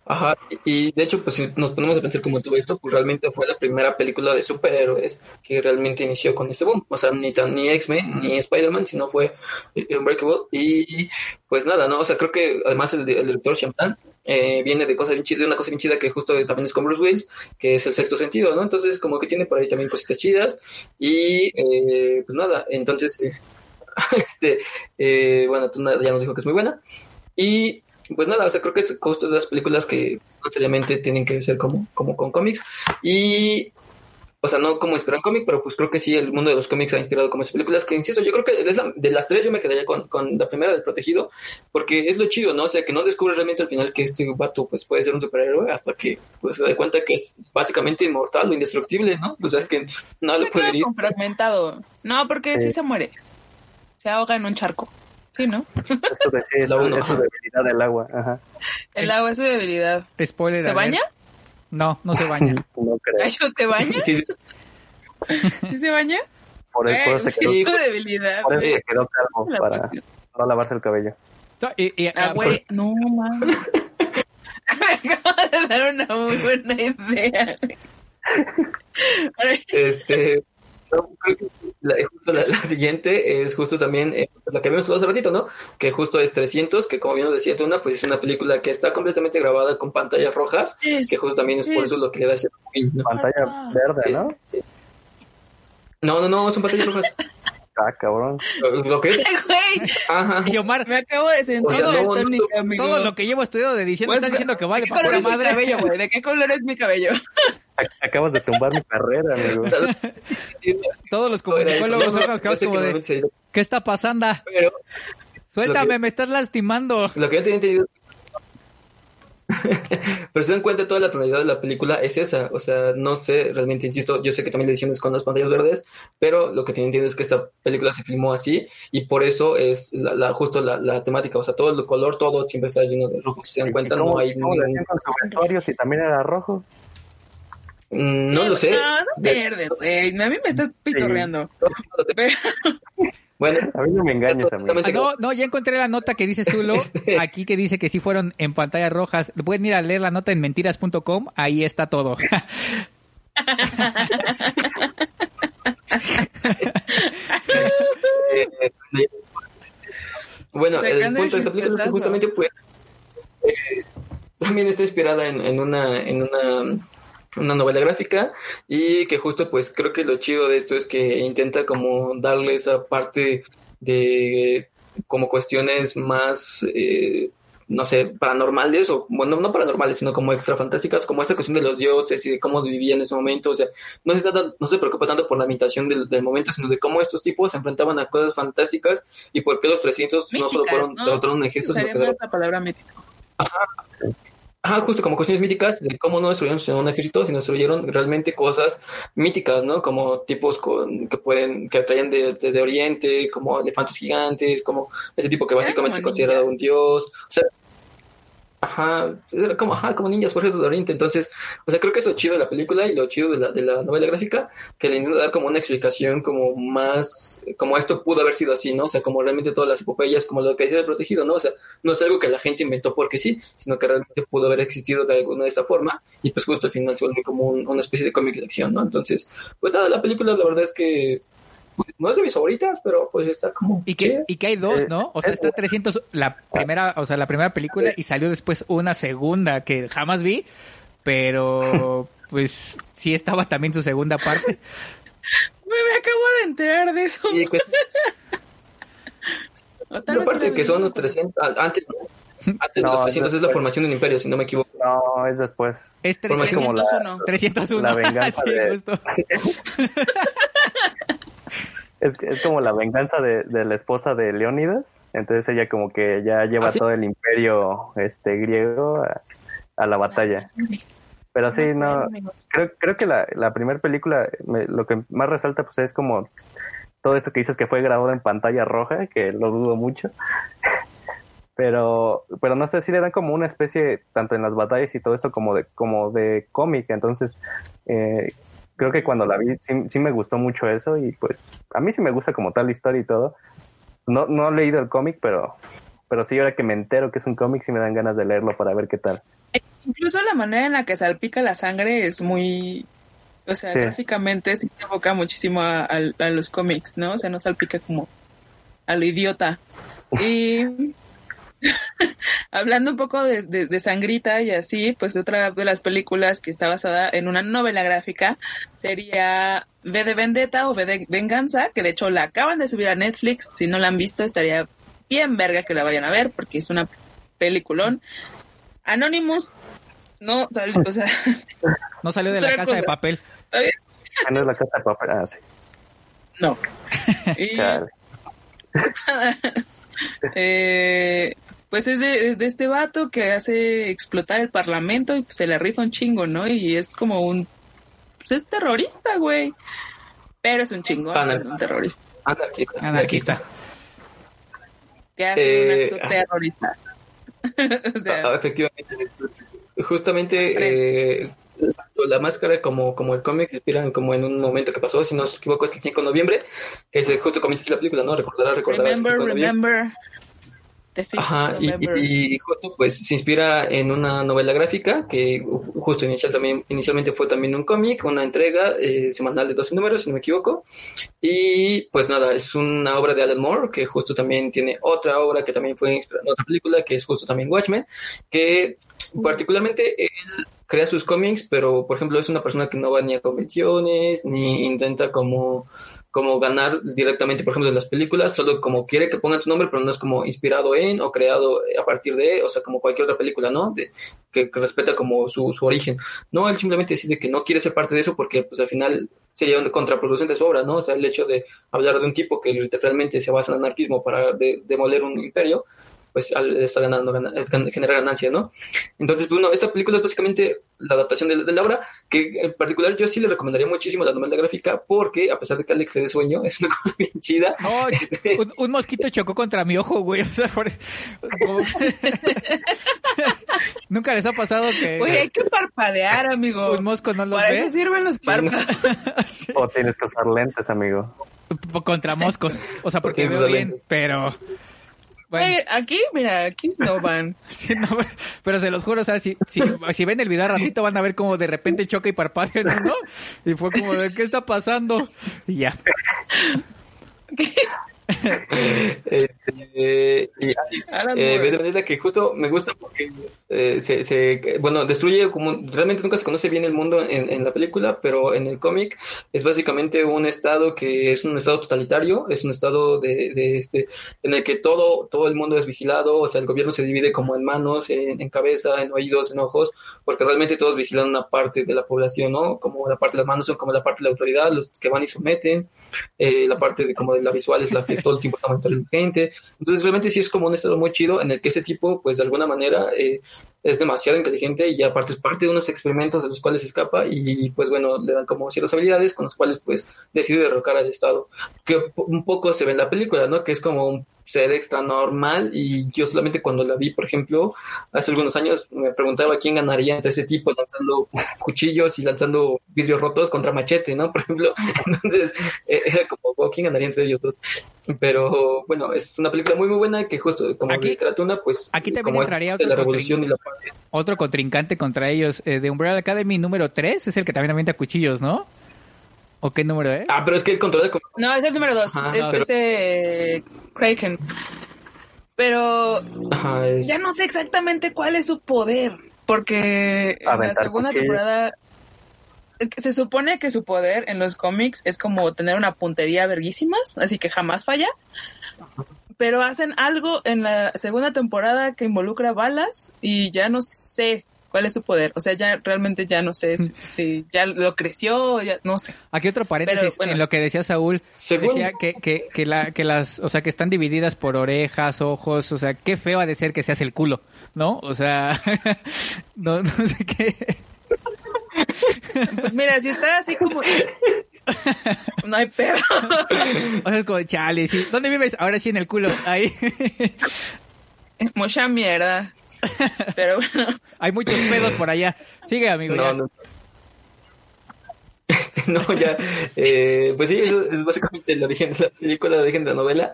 Ajá, y de hecho, pues si nos ponemos a pensar como todo esto, pues realmente fue la primera película de superhéroes que realmente inició con este boom. O sea, ni, tan, ni X-Men ni Spider-Man, sino fue eh, Unbreakable. Y pues nada, ¿no? O sea, creo que además el, el director Champagne eh, viene de, cosas bien chidas, de una cosa bien chida que justo también es con Bruce Willis, que es el sexto sentido, ¿no? Entonces, como que tiene por ahí también cositas chidas. Y eh, pues nada, entonces, este, eh, bueno, tú nada, ya nos dijo que es muy buena. Y pues nada, o sea, creo que es justo de las películas que no necesariamente tienen que ser como, como con cómics. Y, o sea, no como inspiran cómic, pero pues creo que sí, el mundo de los cómics ha inspirado como esas películas. Que insisto, yo creo que de, esa- de las tres yo me quedaría con, con la primera del protegido, porque es lo chido, ¿no? O sea, que no descubres realmente al final que este vato pues puede ser un superhéroe hasta que pues se da cuenta que es básicamente inmortal o indestructible, ¿no? O sea, que nada le Me puede fragmentado. No, porque sí Sí. se muere. Se ahoga en un charco. Sí, ¿no? Eso de, sí, es, La es su debilidad del agua. Ajá. El agua es su debilidad. Spoiler. ¿Se baña? No, no se baña. No creo. ¿Gallo se baña? Sí, sí. ¿Sí se baña? Por, el, por Eh, eso se sí, quedó, es su debilidad. por eso se quedó calvo, La para cuestión. no lavarse el cabello. No, y- y- Ah, ah, güey, no mames. Me acabo de dar una muy buena idea. Este, la, justo la, la siguiente es justo también eh, la que habíamos hablado hace ratito, ¿no? Que justo es 300, que como bien nos decía Tuna, pues es una película que está completamente grabada con pantallas rojas, que justo también es por eso lo que le da ese. Pantalla verde, ¿no? No, no, no, son pantallas rojas. Ah, cabrón. Lo que es, Güey, ajá. y Omar, me acabo de sentir O sea, no, esto, no, mi no, amigo. todo lo que llevo estudiado de estás diciendo que ¿De vale para mi madre. cabello, güey? ¿De qué color es mi cabello? Ac- Acabas de tumbar mi carrera, amigo. Todos los comunicólogos son los que yo sé como que de, normalmente se dice, ¿qué está pasando? Pero Suéltame, que- me estás lastimando. lo que yo tenía entendido Pero se dan cuenta, toda la tonalidad de la película es esa. O sea, no sé, realmente insisto, yo sé que también la edición es con las pantallas verdes, pero lo que tienen entiendo es que esta película se filmó así y por eso es la, la- justo la, la temática. O sea, todo el color, todo siempre está lleno de rojo. Si se dan cuenta, ¿Cómo- no hay le ningún- hacían con su vestuario si también era rojo? Mm, No Sí, lo sé. No, son verdes, güey. A mí me estás pitorreando. Pero- Bueno, A mí no me engañes, amigo. Ah, no, no, ya encontré la nota que dice Zulo, Este. aquí que dice que sí fueron en pantallas rojas. Pueden ir a leer la nota en mentiras.com, ahí está todo. Bueno, el punto de esta el película es que justamente pues eh, también está inspirada en, en una en una una novela gráfica y que justo pues creo que lo chido de esto es que intenta como darle esa parte de como cuestiones más eh, no sé, paranormales o bueno, no paranormales, sino como extra fantásticas, como esta cuestión de los dioses y de cómo vivían en ese momento, o sea, no se trata, no se preocupa tanto por la imitación del, del momento, sino de cómo estos tipos se enfrentaban a cosas fantásticas y por qué los 300 no solo fueron ¿no? derrotaron un ejército, sino que la palabra. Ajá, justo como cuestiones míticas de cómo no destruyeron un ejército, sino destruyeron realmente cosas míticas, ¿no? Como tipos con, que pueden, que atraían de, de, de Oriente, como elefantes gigantes, como ese tipo que básicamente se considera un dios. O sea, ajá, como, ajá, como ninjas por eso de Oriente. Entonces, o sea, creo que es lo chido de la película y lo chido de la, de la novela gráfica, que le intenta dar como una explicación como más, como esto pudo haber sido así, ¿no? O sea, como realmente todas las epopeyas, como lo que decía el protegido, ¿no? O sea, no es algo que la gente inventó porque sí, sino que realmente pudo haber existido de alguna de esta forma y pues justo al final se vuelve como un- una especie de cómic de acción, ¿no? Entonces, pues nada, la película la verdad es que no es de mis favoritas, pero pues está como... Y que, y que hay dos, Eh, ¿no? O sea, está 300, la primera, o sea, la primera película y salió después una segunda que jamás vi, pero pues sí estaba también su segunda parte. Me acabo de enterar de eso. Y, pues, O tal vez aparte de que son los 300, ah, antes, ¿no? Antes No, de los 300 es la formación del imperio, si no me equivoco. No, es después. Es Formación 300, como la- 301. 301. la venganza Sí, de- justo. Es, es como la venganza de, de la esposa de Leónidas. Entonces ella como que ya lleva ¿Ah, sí? todo el imperio este griego a, a la batalla. Pero sí, no, creo, creo que la, la primera película, me- lo que más resalta pues es como todo esto que dices que fue grabado en pantalla roja, que lo dudo mucho. Pero, pero no sé si le dan como una especie, tanto en las batallas y todo eso, como de, como de cómic. Entonces, eh, creo que cuando la vi, sí, sí me gustó mucho eso. Y pues, a mí sí me gusta como tal la historia y todo. No, no he leído el cómic, pero, pero sí, ahora que me entero que es un cómic, sí me dan ganas de leerlo para ver qué tal. Incluso la manera en la que salpica la sangre es muy, o sea, Sí. gráficamente sí te evoca muchísimo a, a- a los cómics, ¿no? O sea, no salpica como a lo idiota. Y hablando un poco de, de- de sangrita y así, pues otra de las películas que está basada en una novela gráfica sería V de Vendetta o V de Venganza, que de hecho la acaban de subir a Netflix. Si no la han visto, estaría bien verga que la vayan a ver porque es una peliculón. Anonymous no salió, o sea, No salió de la casa de papel. Ah, no es la casa de papel. Ah, sí. no. Y, eh, pues es de, de este vato que hace explotar el parlamento y pues se le rifa un chingo, ¿no? Y es como un, pues es terrorista, güey. Pero es un chingón, Ana- siendo un terrorista. Anarquista. Anarquista. Que hace Eh, un acto terrorista. o sea, Ah, efectivamente. Justamente eh, tanto la máscara como, como el cómic se inspiran como en un momento que pasó, si no me equivoco, es el 5 de noviembre, que es el- justo comienza la película, ¿no? Recordarás, recordarás. el remember, 5 de noviembre. The Ajá, y, November. y justo pues se inspira en una novela gráfica que ju- justo inicial también, inicialmente fue también un cómic, una entrega eh, semanal de 12 números, si no me equivoco. Y pues nada, es una obra de Alan Moore que justo también tiene otra obra que también fue inspirada en otra película, que es justo también Watchmen, que particularmente él crea sus cómics, pero por ejemplo es una persona que no va ni a convenciones, ni intenta como como ganar directamente, por ejemplo, de las películas, solo como quiere que pongan su nombre, pero no es como inspirado en o creado a partir de, o sea, como cualquier otra película, ¿no? De- que, respeta como su, su origen. No, él simplemente decide que no quiere ser parte de eso porque, pues, al final sería contraproducente su obra, ¿no? O sea, el hecho de hablar de un tipo que realmente se basa en anarquismo para de- demoler un imperio, pues al estar ganando, gana- es gan- genera ganancia, ¿no? Entonces, pues, bueno, esta película es básicamente la adaptación de, de la obra, que en particular yo sí le recomendaría muchísimo la novela gráfica, porque a pesar de que Alex le dé sueño, es una cosa bien chida. Oh, Este- un, un mosquito chocó contra mi ojo, güey. O sea, por- como- Nunca les ha pasado que Güey, hay que parpadear, amigo. un mosco no los Para ve eso sirven los párpados. O tienes que usar lentes, amigo. Contra moscos. O sea, porque veo bien, pero bueno, aquí, mira, aquí no van. sí, no, pero se los juro, o sea, si, si, si ven el video ratito van a ver como de repente choca y parpadea en uno y fue como de ¿qué está pasando? Y ya. Este, y así, Alan eh, que justo me gusta porque eh, se, se- bueno, destruye como, realmente nunca se conoce bien el mundo en, en la película, pero en el cómic es básicamente un estado que es un estado totalitario, es un estado de, de este, en el que todo, todo el mundo es vigilado, o sea, el gobierno se divide como en manos, en, en cabeza, en oídos, en ojos, porque realmente todos vigilan una parte de la población, ¿no? Como la parte de las manos son como la parte de la autoridad, los que van y someten, eh, la parte de como de la visual es la que todo el tiempo está monitoreando gente. Entonces realmente sí es como un estado muy chido en el que ese tipo, pues de alguna manera, eh, es demasiado inteligente y aparte es parte de unos experimentos de los cuales escapa y pues bueno, le dan como ciertas habilidades con las cuales pues decide derrocar al Estado. Que un poco se ve en la película, ¿no? Que es como un ser extra normal y yo solamente cuando la vi, por ejemplo, hace algunos años me preguntaba quién ganaría entre ese tipo lanzando cuchillos y lanzando vidrios rotos contra machete, ¿no? Por ejemplo, entonces eh, era como, wow, ¿quién ganaría entre ellos dos? Pero bueno, es una película muy muy buena que justo como Aquí- literatura, pues aquí también como entraría otro la revolución y la Otro contrincante contra ellos eh, de Umbrella Academy número 3 es el que también avienta cuchillos, ¿no? ¿O qué número es? Ah, pero es que el control de No, es el número dos. Ajá, es pero- este Kraken. Pero Ajá, es- ya no sé exactamente cuál es su poder. Porque en la segunda temporada. Es que se supone que su poder en los cómics es como tener una puntería verguísimas, así que jamás falla. Pero hacen algo en la segunda temporada que involucra balas y ya no sé ¿Cuál es su poder? O sea, ya realmente ya no sé si, si ya lo creció, ya no sé. Aquí otro paréntesis Pero, bueno. en lo que decía Saúl. Según- Decía que, que, que, la, que las, o sea, que están divididas por orejas, ojos, o sea, qué feo ha de ser que seas el culo, ¿no? O sea, no, no sé qué. Pues mira, si está así como... No hay pedo. O sea, es como, chale, sí. ¿Dónde vives? Ahora sí en el culo. Ahí. Mucha mierda. Pero bueno, Hay muchos pedos por allá. Sigue, amigo. ya. No, no. Este, no, ya. eh, pues sí, eso es básicamente el origen de la película, el origen de la novela.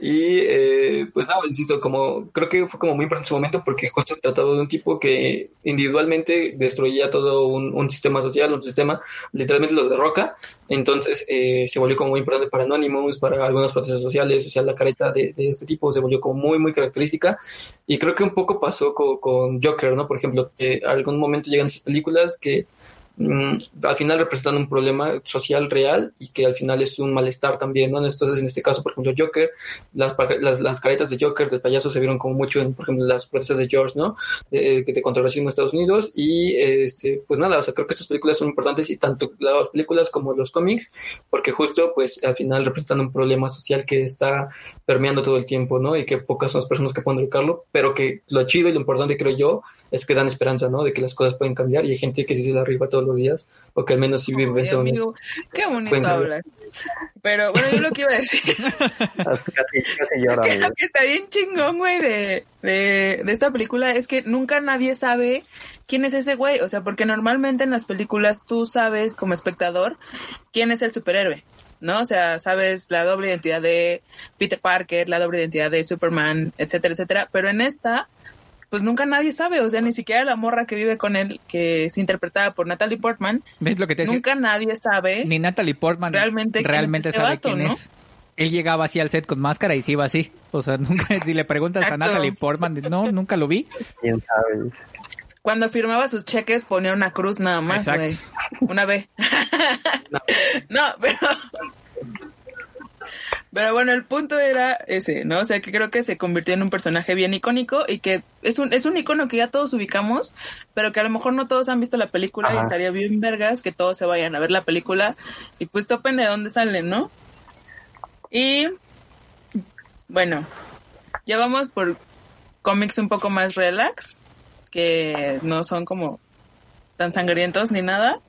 Y eh, pues no, insisto, como creo que fue como muy importante en su momento porque justo se trataba de un tipo que individualmente destruía todo un, un sistema social, un sistema, literalmente lo derroca. Entonces eh, se volvió como muy importante para Anonymous, para algunos procesos sociales, o sea, la careta de, de este tipo se volvió como muy, muy característica. Y creo que un poco pasó co- con, Joker, ¿no? Por ejemplo, que algún momento llegan esas películas que mm, al final representan un problema social real y que al final es un malestar también, ¿no? Entonces, en este caso, por ejemplo, Joker, las, las, las caretas de Joker, del payaso, se vieron como mucho en, por ejemplo, las protestas de George, ¿no? Eh, que te contra el racismo en Estados Unidos y, este, pues nada, o sea, creo que estas películas son importantes y tanto las películas como los cómics, porque justo, pues, al final representan un problema social que está permeando todo el tiempo, ¿no? Y que pocas son las personas que pueden educarlo, pero que lo chido y lo importante, creo yo, es que dan esperanza, ¿no? De que las cosas pueden cambiar y hay gente que se la arriba todos los días, o que al menos sí vive Ay, amigo, qué bonito Cuéntame. hablar. Pero bueno, yo lo que iba a decir Casi, casi lloro, que amigo. lo que está bien chingón, güey, de, de, de esta película es que nunca nadie sabe quién es ese güey. O sea, porque normalmente en las películas tú sabes como espectador quién es el superhéroe. ¿No? O sea, sabes la doble identidad de Peter Parker, la doble identidad de Superman, etcétera, etcétera. Pero en esta, pues nunca nadie sabe. O sea, ni siquiera la morra que vive con él, que es interpretada por Natalie Portman, ¿Ves lo que te decía? nunca nadie sabe. Ni Natalie Portman Realmente, ¿quién realmente es este sabe vato, quién no? es. Él llegaba así al set con máscara y se iba así. O sea, nunca, si le preguntas a. Natalie Portman, no, nunca lo vi. ¿Quién sabe? Cuando firmaba sus cheques ponía una cruz nada más, güey. Una B. no, pero... Pero bueno, el punto era ese, ¿no? O sea, que creo que se convirtió en un personaje bien icónico y que es un, es un icono que ya todos ubicamos, pero que a lo mejor no todos han visto la película y estaría bien vergas que todos se vayan a ver la película y pues topen de dónde salen, ¿no? Y bueno, ya vamos por cómics un poco más relax, que no son como tan sangrientos ni nada.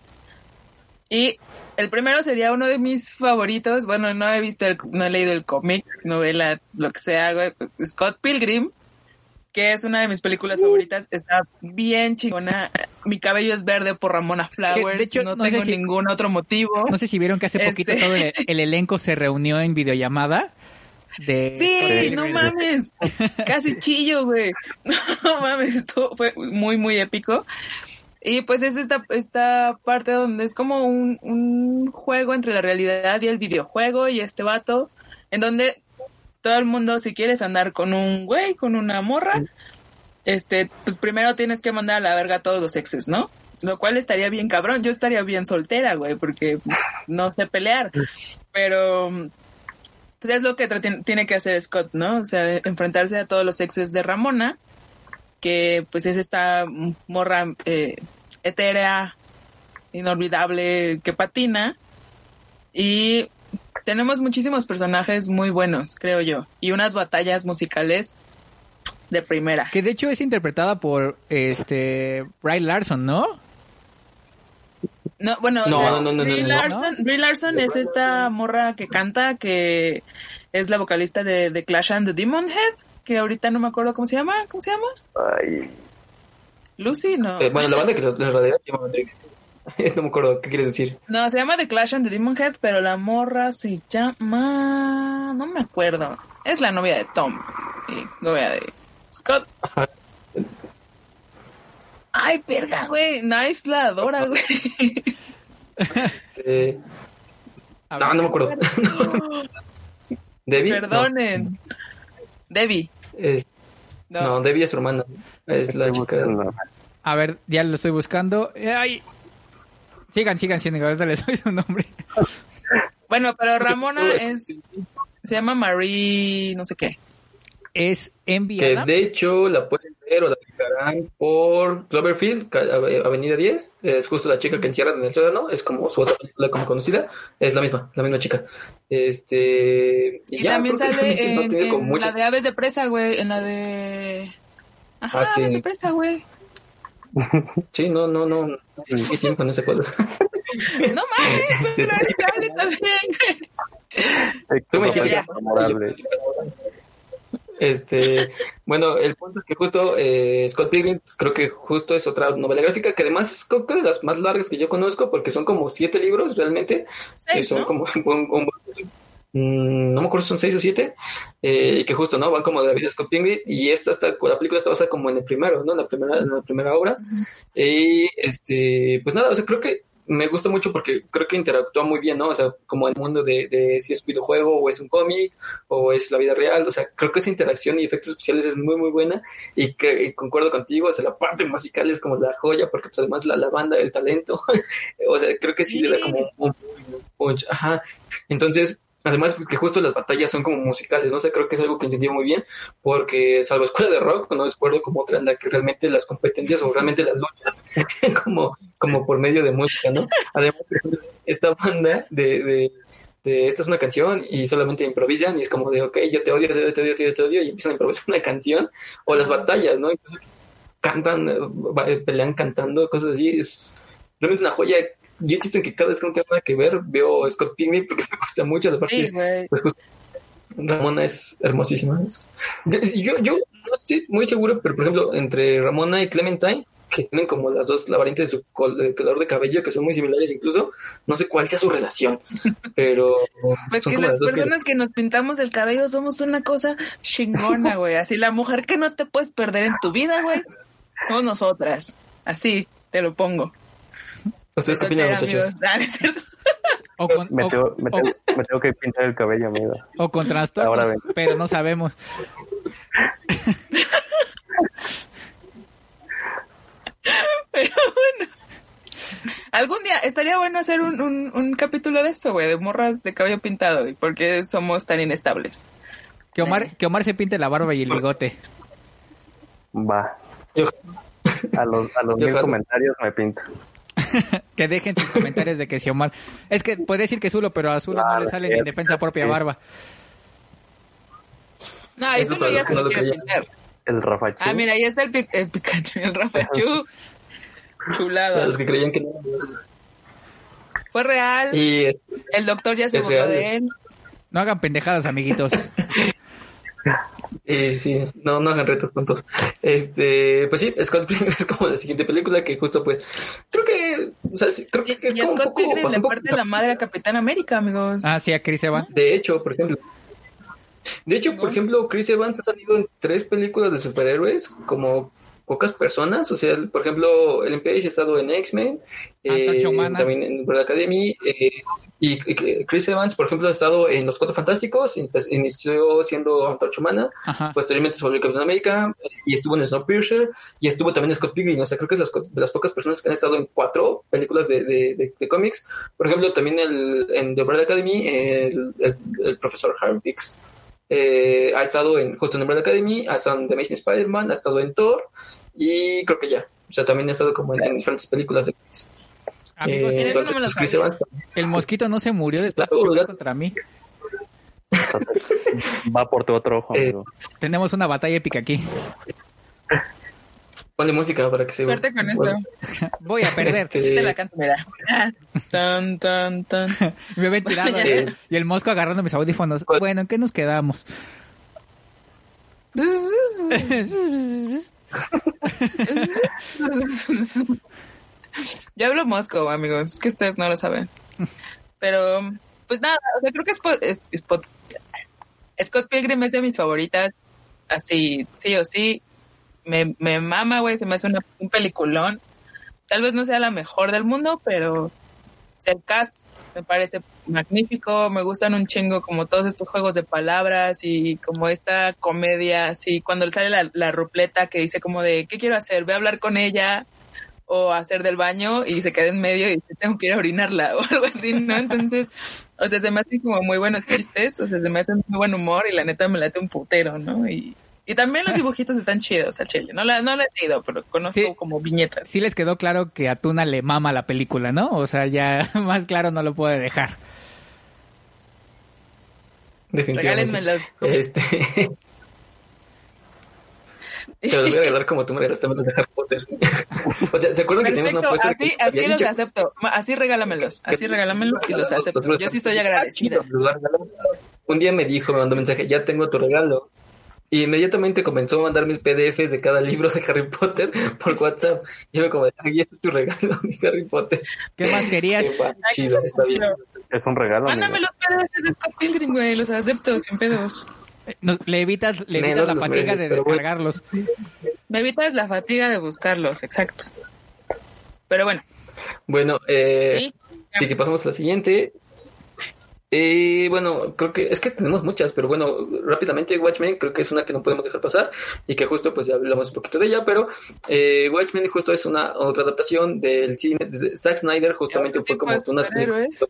Y el primero sería uno de mis favoritos. Bueno, no he visto, el- no he leído el cómic, novela, lo que sea. güey. Scott Pilgrim, que es una de mis películas favoritas. Está bien chingona. Mi cabello es verde por Ramona Flowers. hecho, no, tengo si- ningún otro motivo. No sé si vieron que hace poquito Este. todo el, el elenco se reunió en videollamada. De Sí, no mames. Casi chillo, güey. No mames, esto fue muy, muy épico. Y pues es esta, esta parte donde es como un, un juego entre la realidad y el videojuego y este vato, en donde todo el mundo, si quieres andar con un güey, con una morra, este, pues primero tienes que mandar a la verga a todos los exes, ¿no? Lo cual estaría bien cabrón. Yo estaría bien soltera, güey, porque no sé pelear. Pero pues es lo que tiene que hacer Scott, ¿no? O sea, enfrentarse a todos los exes de Ramona, que pues es esta morra eh, etérea, inolvidable, que patina. Y tenemos muchísimos personajes muy buenos, creo yo, y unas batallas musicales de primera. Que de hecho es interpretada por este Bry Larson, ¿no? No, bueno, o No, sea, no, no, no, Brie no, no. Larson, Brie Larson es esta morra que canta, que es la vocalista de, de Clash and the Demon Head, que ahorita no me acuerdo cómo se llama, ¿cómo se llama? Ay, Lucy, no. Eh, bueno, la banda que lo lo rodea se llama Matrix. no me acuerdo, ¿qué quieres decir? No, se llama The Clash and the Demon Head, pero la morra se llama... No me acuerdo. Es la novia de Tom, y ex novia de Scott. Ajá. Ay, verga, güey. Knives la adora, güey. A no, no me acuerdo. ¿Debbie? Perdonen. Debbie. No, es- No. no, Debbie es su hermana. Es la chica. buscando. A ver, ya lo estoy buscando. Eh, Ay. Sigan, sigan, sigan. Ahorita les doy su nombre. Bueno, pero Ramona es... Se llama Marie... no sé qué. es Envy Que de hecho la pueden ver o la fijarán por Cloverfield, Avenida 10. Es justo la chica que encierran en el sótano. Es como su otra película como conocida. Es la misma, la misma chica. Este. Y ya, también sale realmente no en, como en mucho- la de Aves de Presa, güey. En la de. Ajá, Ah, sí. Aves de Presa, güey. Sí, no, no, no. no tiene con esa cosa. No mames, pero sale también, güey. Tú me dijiste. Este, bueno, el punto es que justo eh, Scott Pilgrim creo que justo es otra novela gráfica que además es creo que de las más largas que yo conozco porque son como siete libros realmente, que son ¿no? como un- un- mm, no me acuerdo si son seis o siete, eh, y que justo no van como de la vida Scott Pilgrim y esta está, la película está basada como en el primero, ¿no? En la primera, en la primera obra y este, pues nada, o sea, creo que me gusta mucho porque creo que interactúa muy bien, ¿no? O sea, como el mundo de, de si es videojuego o es un cómic o es la vida real, o sea, creo que esa interacción y efectos especiales es muy, muy buena y que y concuerdo contigo, o sea, la parte musical es como la joya porque pues además la, la banda, el talento, o sea, creo que sí, le da como un, un punch, ajá, entonces... Además, pues, que justo las batallas son como musicales, ¿no? O sea, creo que es algo que entendí muy bien, porque salvo Escuela de Rock, no recuerdo como otra en que realmente las competencias o realmente las luchas como, como por medio de música, ¿no? Además, esta banda de, de, esta es una canción y solamente improvisan y es como de, ok, yo te odio, te odio, te odio, te odio, te odio, y empiezan a improvisar una canción, o las batallas, ¿no? Entonces, cantan, eh, eh, pelean cantando, cosas así, es realmente una joya. Yo insisto en que cada vez que no tengo nada que ver, veo Scott Pilgrim porque me gusta mucho la parte Sí, pues Ramona es hermosísima. Yo, yo no estoy muy seguro, pero por ejemplo, entre Ramona y Clementine, que tienen como las dos la variante de su color de cabello, que son muy similares incluso, no sé cuál sea su relación, pero Pues que las dos que- personas que nos pintamos el cabello somos una cosa chingona, güey. Así la mujer que no te puedes perder en tu vida, güey. Somos nosotras. Así te lo pongo. ¿Ustedes qué opinan, Soltera, muchachos? Ah, ¿no es cierto? O con, Me o- tengo, me, o- tengo, me tengo que pintar el cabello, amigo. o con trastornos, Ahora ven. pero no sabemos. Pero bueno. Algún día estaría bueno hacer un, un, un capítulo de eso, güey, de morras de cabello pintado, güey, porque somos tan inestables. Que Omar, que Omar se pinte la barba y el bigote. Va. Yo- A los, a los mil jalo. comentarios me pinto. Que dejen sus comentarios de que si Omar... Es que podría decir que Zulo, pero a Zulo no le sale sí, ni en defensa propia sí. barba. No, Eso ya se lo quiere pintar. El Rafa Chu. Ah, mira, ahí está el, pi- el Pikachu, el Rafachu. Chulada. los que creían que no. Fue real. Y El doctor ya se burló de él. No hagan pendejadas, amiguitos. Eh, sí, no, no hagan retos tontos. Este, pues sí, Scott Pilgrim es como la siguiente película que justo pues, creo que, o sea, sí, creo que Y, es y un Scott poco, Pilgrim pasó le parte la madre a Capitán América, amigos. Ah, sí, a Chris Evans. De hecho, por ejemplo, de hecho, por ejemplo, Chris Evans ha salido en tres películas de superhéroes, como pocas personas, o sea, por ejemplo, Ellen Page ha estado en X-Men, eh, Antorcha Humana. también en Umbrella Academy, eh, y, y Chris Evans, por ejemplo, ha estado en Los Cuatro Fantásticos, empe- inició siendo Antorcha Humana, Ajá. posteriormente se volvió Capitán América y estuvo en Snowpiercer y estuvo también en Scott Pilgrim. O sea, creo que es las de las pocas personas que han estado en cuatro películas de, de, de- de cómics. Por ejemplo, también el, en The Umbrella Academy, el, el- el profesor Harvix eh, ha estado en justo en Umbrella Academy, ha estado en The Amazing Spider-Man, ha estado en Thor y creo que ya. O sea, también ha estado como en, en diferentes películas de cómics. Amigos, Eh, eso no entonces, me lo pues, Chris. Evans el mosquito no se murió después de Claro, gato. contra mí. Va por tu otro ojo, Eh, amigo. Tenemos una batalla épica aquí. Ponle música para que se Suerte con esto. Voy a perder. este, Yo te la canto, mira. Tan, tan, tan. Me ven tirado Vaya. y el mosco agarrando mis audífonos. Pues- Bueno, ¿en qué nos quedamos? Yo hablo mosco, amigos. Es que ustedes no lo saben. Pero, pues nada, o sea, creo que es, Scott Pilgrim es de mis favoritas. Así, sí o sí. Me, me mama, güey. Se me hace una- un peliculón. Tal vez no sea la mejor del mundo, pero o el cast me parece magnífico. Me gustan un chingo como todos estos juegos de palabras y como esta comedia, así cuando le sale la, la rupleta que dice como de, ¿qué quiero hacer? Voy a hablar con ella o hacer del baño y se queda en medio y tengo que ir a orinarla o algo así, ¿no? Entonces, o sea, se me hacen como muy buenos chistes, o sea, se me hace muy buen humor y la neta me late un putero, ¿no? Y Y también los dibujitos están chidos al chile. No la, no la he leído, pero conozco Sí. como viñetas. Sí les quedó claro que a Tuna le mama la película, ¿no? O sea, ya más claro no lo puede dejar. Definitivamente. Regálenmelos. Este. Te los voy a regalar como tú me regalaste los de Harry Potter. o sea, ¿se acuerdan que teníamos una Perfecto, apuesta? así, que así los dicho acepto. Así regálamelos. Así regálamelos y los acepto. Yo sí estoy agradecida. Los voy a regalar. Un día me dijo, me mandó un mensaje, ya tengo tu regalo. Y inmediatamente comenzó a mandar mis PDFs de cada libro de Harry Potter por WhatsApp. Y yo como, aquí está tu regalo de Harry Potter. ¿Qué más querías? Qué va, chido, está bien. Es un regalo. Mándame amigo. los PDFs de Scott Pilgrim, güey. Los acepto sin pedos. Nos- le evitas, le evitas la fatiga de pero bueno. descargarlos. Me evitas la fatiga de buscarlos, exacto. Pero bueno, Bueno, eh, sí. Así que pasamos a la siguiente. Eh, bueno, creo que es que tenemos muchas, pero bueno, rápidamente Watchmen creo que es una que no podemos dejar pasar y que justo pues ya hablamos un poquito de ella, pero eh, Watchmen justo es una otra adaptación del cine de Zack Snyder, justamente fue como una superhéroes.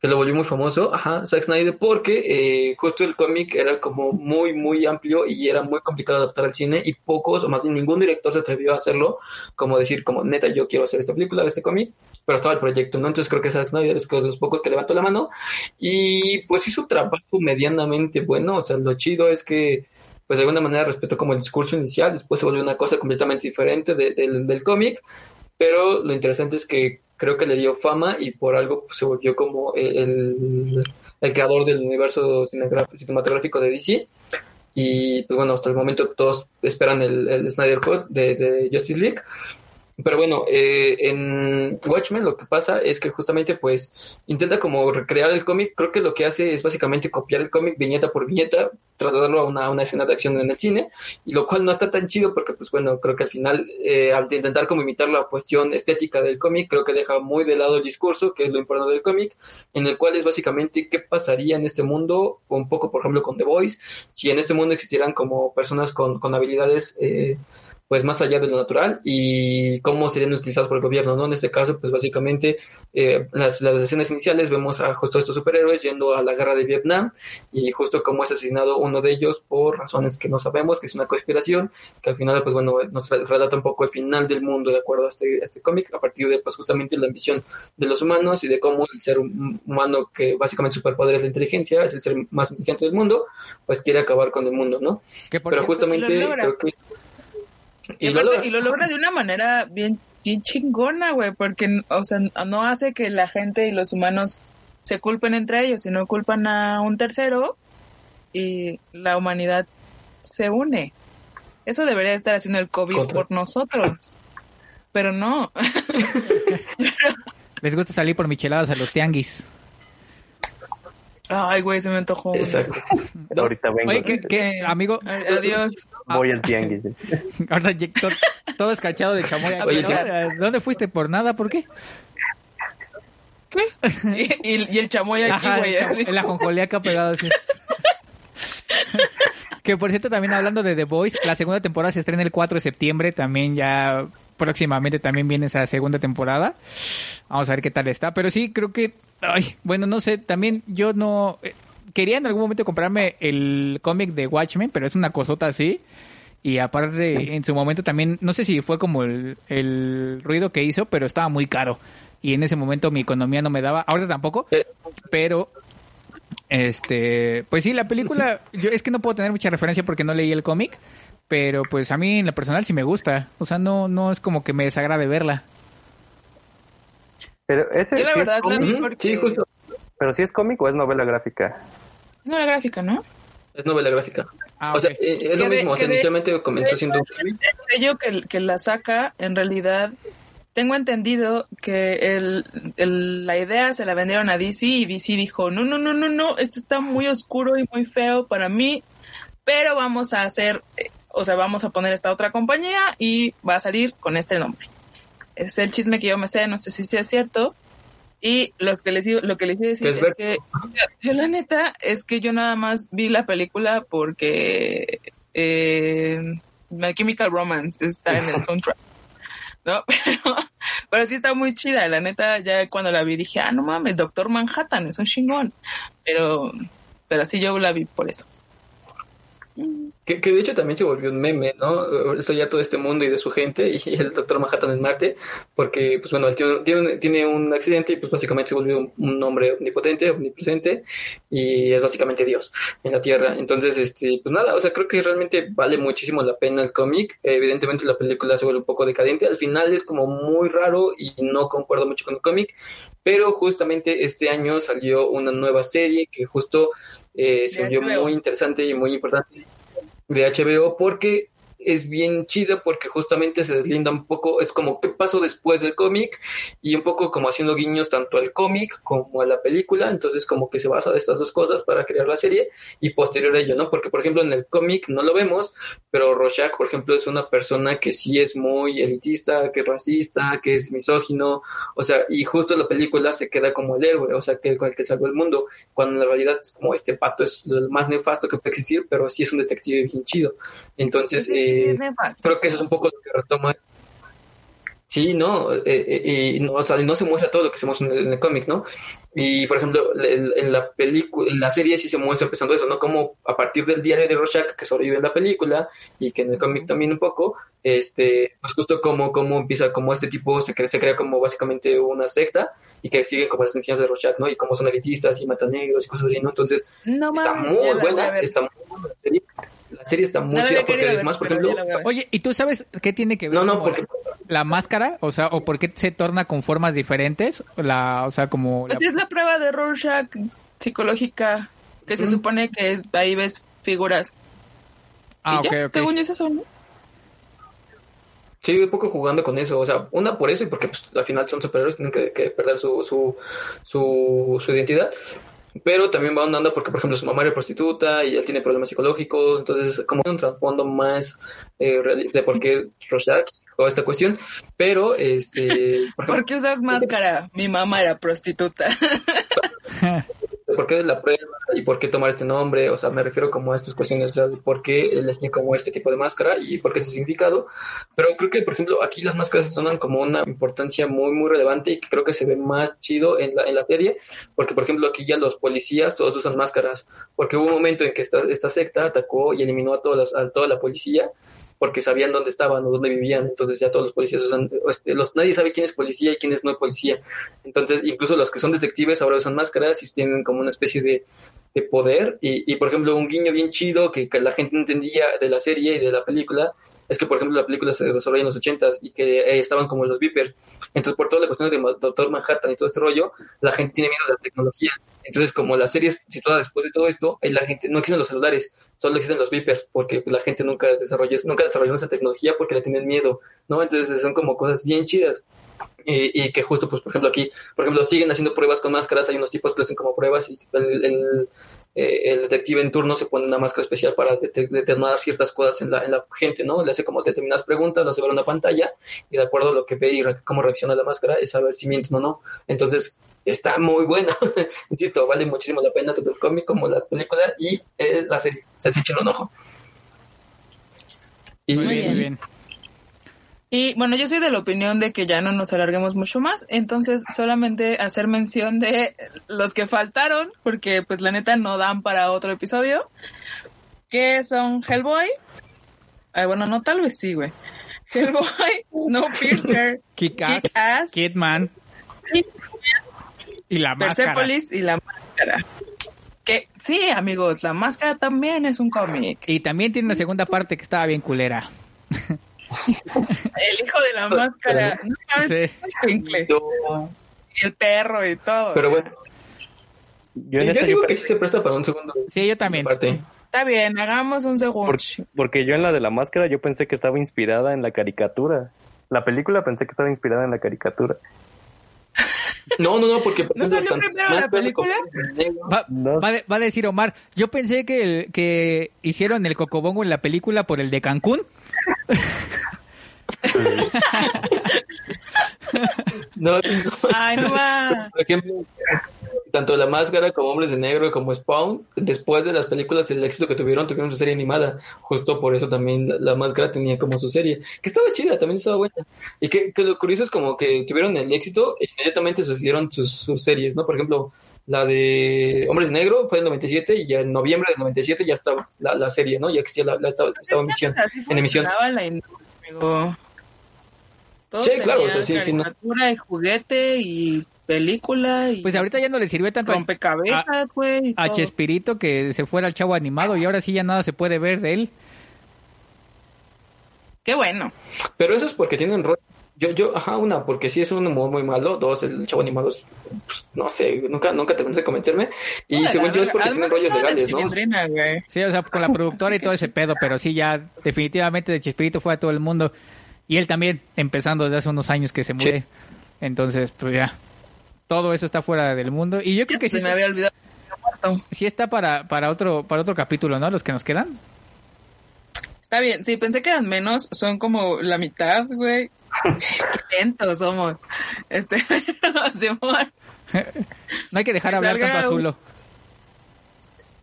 Que lo volvió muy famoso, ajá, Zack Snyder, porque eh, justo el cómic era como muy, muy amplio y era muy complicado adaptar al cine y pocos, o más bien ningún director se atrevió a hacerlo, como decir, como neta, yo quiero hacer esta película, este cómic, pero estaba el proyecto, ¿no? Entonces creo que Zack Snyder es uno de los pocos que levantó la mano y pues hizo un trabajo medianamente bueno, o sea, lo chido es que pues de alguna manera respetó como el discurso inicial, después se volvió una cosa completamente diferente de- del- del cómic, pero lo interesante es que creo que le dio fama y por algo pues, se volvió como el, el creador del universo cinematográfico de DC. Y pues bueno, hasta el momento todos esperan el, el Snyder Cut de Justice League. Pero bueno, eh, en Watchmen lo que pasa es que justamente pues intenta como recrear el cómic. Creo que lo que hace es básicamente copiar el cómic viñeta por viñeta, trasladarlo a una, una escena de acción en el cine, y lo cual no está tan chido porque pues bueno, creo que al final eh, al intentar como imitar la cuestión estética del cómic, creo que deja muy de lado el discurso, que es lo importante del cómic, en el cual es básicamente qué pasaría en este mundo, un poco por ejemplo con The Voice, si en este mundo existieran como personas con, con habilidades eh, pues más allá de lo natural y cómo serían utilizados por el gobierno, ¿no? En este caso, pues básicamente eh, las, las escenas iniciales vemos a justo estos superhéroes yendo a la guerra de Vietnam y justo cómo es asesinado uno de ellos por razones que no sabemos, que es una conspiración, que al final, pues bueno, nos re- relata un poco el final del mundo de acuerdo a este, a este cómic, a partir de pues justamente la ambición de los humanos y de cómo el ser hum- humano, que básicamente su superpoder es la inteligencia, es el ser más inteligente del mundo, pues quiere acabar con el mundo, ¿no? Que por Pero cierto, justamente creo que... Y, y lo logra. y lo logra de una manera bien, bien chingona, güey, porque, o sea, no hace que la gente y los humanos se culpen entre ellos, sino culpan a un tercero y la humanidad se une. Eso debería estar haciendo el COVID Contra. por nosotros. Pero no. les gusta salir por micheladas a los tianguis. Ay, güey, se me antojó. Exacto. Ahorita vengo. Oye, ¿qué, qué, amigo? Adiós. Voy al tianguis. Ahora ya to- todo escarchado de chamoy. Oye, ¿no? ya. ¿Dónde fuiste? ¿Por nada? ¿Por qué? ¿Qué? Y, y- y el chamoy aquí, Ajá, güey, así. el ajonjolí acá pegado así. que por cierto, también hablando de The Voice, la segunda temporada se estrena el 4 de septiembre, también ya próximamente también viene esa segunda temporada. Vamos a ver qué tal está. Pero sí, creo que, ay, bueno, no sé, también yo no... eh, quería en algún momento comprarme el cómic de Watchmen, pero es una cosota así. Y aparte, en su momento también, no sé si fue como el, el ruido que hizo, pero estaba muy caro. Y en ese momento mi economía no me daba, ahora tampoco, Eh, pero este pues sí la película yo es que no puedo tener mucha referencia porque no leí el cómic pero pues a mí en lo personal sí me gusta o sea no no es como que me desagrade verla Pero ese Yo la sí verdad es la vi porque... Sí, justo. pero sí es cómic o es novela gráfica. No, la gráfica, ¿no? Es novela gráfica. Ah, O sea, eh, es Que lo de- mismo. O sea, que de- inicialmente comenzó siendo un cómic. el sello que, que la saca, en realidad, tengo entendido que el, el- la idea se la vendieron a DC y DC dijo, no, no, no, no, no, esto está muy oscuro y muy feo para mí, pero vamos a hacer, eh, o sea, vamos a poner esta otra compañía y va a salir con este nombre. Es el chisme que yo me sé, no sé si sea cierto. Y los que les, lo que les iba a decir es que yo, yo la neta es que yo nada más vi la película porque eh, My Chemical Romance está en el soundtrack. ¿No? Pero, pero sí está muy chida. La neta, ya cuando la vi dije, ah, no mames, Doctor Manhattan es un chingón. Pero, pero sí yo la vi por eso. Que, de hecho también se volvió un meme, ¿no? Esto ya todo este mundo y de su gente y el Doctor Manhattan en Marte, porque, pues bueno, él tiene, tiene, tiene un accidente y pues básicamente se volvió un, un, hombre omnipotente, omnipresente y es básicamente Dios en la Tierra. Entonces, este, pues nada, o sea, creo que realmente vale muchísimo la pena el cómic. evidentemente la película se vuelve un poco decadente, al final es como muy raro y no concuerdo mucho con el cómic, pero justamente este año salió una nueva serie que justo eh, se volvió muy interesante y muy importante de HBO porque es bien chida porque justamente se deslinda un poco, es como qué pasó después del cómic y un poco como haciendo guiños tanto al cómic como a la película, entonces como que se basa de estas dos cosas para crear la serie y posterior a ello, ¿no? Porque por ejemplo en el cómic no lo vemos, pero Rorschach, por ejemplo, es una persona que sí es muy elitista, que es racista, que es misógino, o sea, y justo la película se queda como el héroe, o sea, que el que salvó el mundo, cuando en la realidad es como este pato es lo más nefasto que puede existir, pero sí es un detective bien chido. Entonces, eh, creo que eso es un poco lo que retoma. Sí, no, eh, eh, y no, o sea, no se muestra todo lo que se muestra en el, cómic, ¿no? Y por ejemplo, en la película, en la serie sí se muestra empezando eso, ¿no? Como a partir del diario de Rorschach que sobrevive en la película y que en el cómic también un poco, este, pues justo como, como empieza, como este tipo se crea, se crea como básicamente una secta y que sigue como las enseñanzas de Rorschach, ¿no? Y como son elitistas y matan negros y cosas así, ¿no? Entonces, está muy buena, está muy buena la serie la serie está muy chida porque además, por ejemplo... Oye, ¿y tú sabes qué tiene que ver no, no, porque... la, máscara? O sea, ¿o por qué se torna con formas diferentes? La, o sea, como... Pues es la prueba de Rorschach psicológica, que se supone que es ahí ves figuras. Ah, ok, ok. Según yo, eso ¿no? Sí, un poco jugando con eso, o sea, una por eso y porque pues, al final son superhéroes, tienen que, que perder su, su, su, su identidad, pero también va andando porque, por ejemplo, su mamá era prostituta y él tiene problemas psicológicos, entonces como un trasfondo más eh, de por qué Rorschach o esta cuestión, pero este... Por, qué usas máscara? Mi mamá era prostituta. ¿Por qué la prueba y por qué tomar este nombre? O sea, me refiero como a estas cuestiones, o por qué elegí como este tipo de máscara y por qué ese significado. Pero creo que, por ejemplo, aquí las máscaras sonan como una importancia muy, muy relevante y que creo que se ve más chido en la, en la serie, porque, por ejemplo, aquí ya los policías todos usan máscaras, porque hubo un momento en que esta, esta secta atacó y eliminó a, todas a toda la policía porque sabían dónde estaban o dónde vivían, entonces ya todos los policías usan, este, los, nadie sabe quién es policía y quién es no policía, entonces incluso los que son detectives ahora usan máscaras y tienen como una especie de, de poder. Y, y, por ejemplo un guiño bien chido que, la gente no entendía de la serie y de la película es que, por ejemplo, la película se desarrolla en los ochentas y que eh, estaban como los Vipers. Entonces, por toda la cuestión de Doctor Manhattan y todo este rollo, la gente tiene miedo de la tecnología. Entonces, como la serie es situada después de todo esto, la gente no existen los celulares, solo existen los Vipers, porque la gente nunca desarrolló, nunca desarrolló esa tecnología porque le tienen miedo, ¿no? Entonces, son como cosas bien chidas. Y, y, que justo, pues, por ejemplo, aquí, por ejemplo, siguen haciendo pruebas con máscaras, hay unos tipos que hacen como pruebas y el, eh, el detective en turno se pone una máscara especial para determinar ciertas cosas en la, en la gente, ¿no? Le hace como determinadas preguntas, lo hace ver una pantalla y de acuerdo a lo que ve y cómo reacciona la máscara es saber si mienten o no. Entonces, está muy buena. Insisto, vale muchísimo la pena tanto el cómic como las películas y eh, la serie. Se ha hecho un ojo. Y, muy bien, muy bien. Y bueno, yo soy de la opinión de que ya no nos alarguemos mucho más, entonces solamente hacer mención de los que faltaron, porque pues la neta no dan para otro episodio, que son Hellboy. Ay, bueno, no, tal vez sí, güey. Hellboy, Snowpiercer, Kick-Ass, Kidman y la máscara. Persepolis y la máscara. Que sí, amigos, la máscara también es un cómic. Y también tiene una segunda parte que estaba bien culera. El hijo de la máscara. sí. Y el perro y todo. Pero bueno. Yo, yo digo que sí se presta para un segundo. Sí, yo también. Está bien, hagamos un segundo. porque yo en la de la máscara yo pensé que estaba inspirada en la caricatura. La película pensé que estaba inspirada en la caricatura. No, no, no, porque... ¿No salió primero la película? Va, va, va, a decir Omar, yo pensé que, el, que hicieron el cocobongo en la película por el de Cancún. no, Ay, no va. Por ejemplo, tanto La Máscara como Hombres de Negro como Spawn, después de las películas, el éxito que tuvieron, tuvieron su serie animada. Justo por eso también La, Máscara tenía como su serie, que estaba chida, también estaba buena. Y que, lo curioso es como que tuvieron el éxito e inmediatamente sucedieron sus, sus series, ¿no? Por ejemplo, la de Hombres de Negro fue en 97 y ya en noviembre del 97 ya estaba la, la serie, ¿no? Ya existía la, la estaba, estaba en emisión. En emisión. sí, claro, o sea, sí, sí, no. y juguete y película y pues ahorita ya no le sirve tanto rompecabezas güey a, a Chespirito que se fuera al chavo animado y ahora sí ya nada se puede ver de él qué bueno pero eso es porque tienen rol yo, yo, ajá, una, porque sí es un humor muy malo. Dos, el chavo animado, pues, no sé, nunca, nunca terminó de convencerme. Y según yo es porque tienen rollos legales, ¿no? Sí, o sea, con la productora y todo ese pedo, pero sí, ya definitivamente de Chespirito fue a todo el mundo. Y él también, empezando desde hace unos años que se muere. Entonces, pues ya, todo eso está fuera del mundo. Y yo creo que se sí. me había olvidado. Sí está para, para, otro, para otro capítulo, ¿no? Los que nos quedan. Está bien, sí, pensé que eran menos, son como la mitad, güey. Qué lentos somos. Este, no hay que dejar hablar tanto azulo.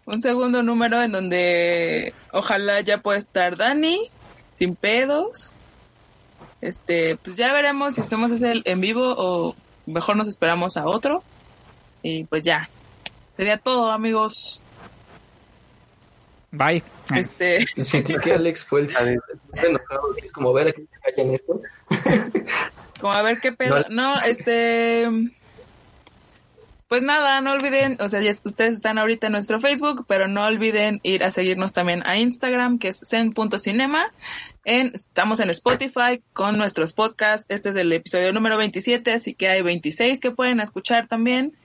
Un segundo número en donde ojalá ya pueda estar Dani, sin pedos. Este, pues ya veremos si hacemos ese en vivo o mejor nos esperamos a otro. Y pues ya. Sería todo, amigos. Bye. Este. Sentí que Alex fue el enojado. Es como ver a qué callan esto. Como a ver qué pedo. No, este. Pues nada, no olviden, o sea, ustedes están ahorita en nuestro Facebook, pero no olviden ir a seguirnos también a Instagram, que es zen.cinema. En, estamos en Spotify con nuestros podcasts. Este es el episodio número 27, así que hay 26 que pueden escuchar también.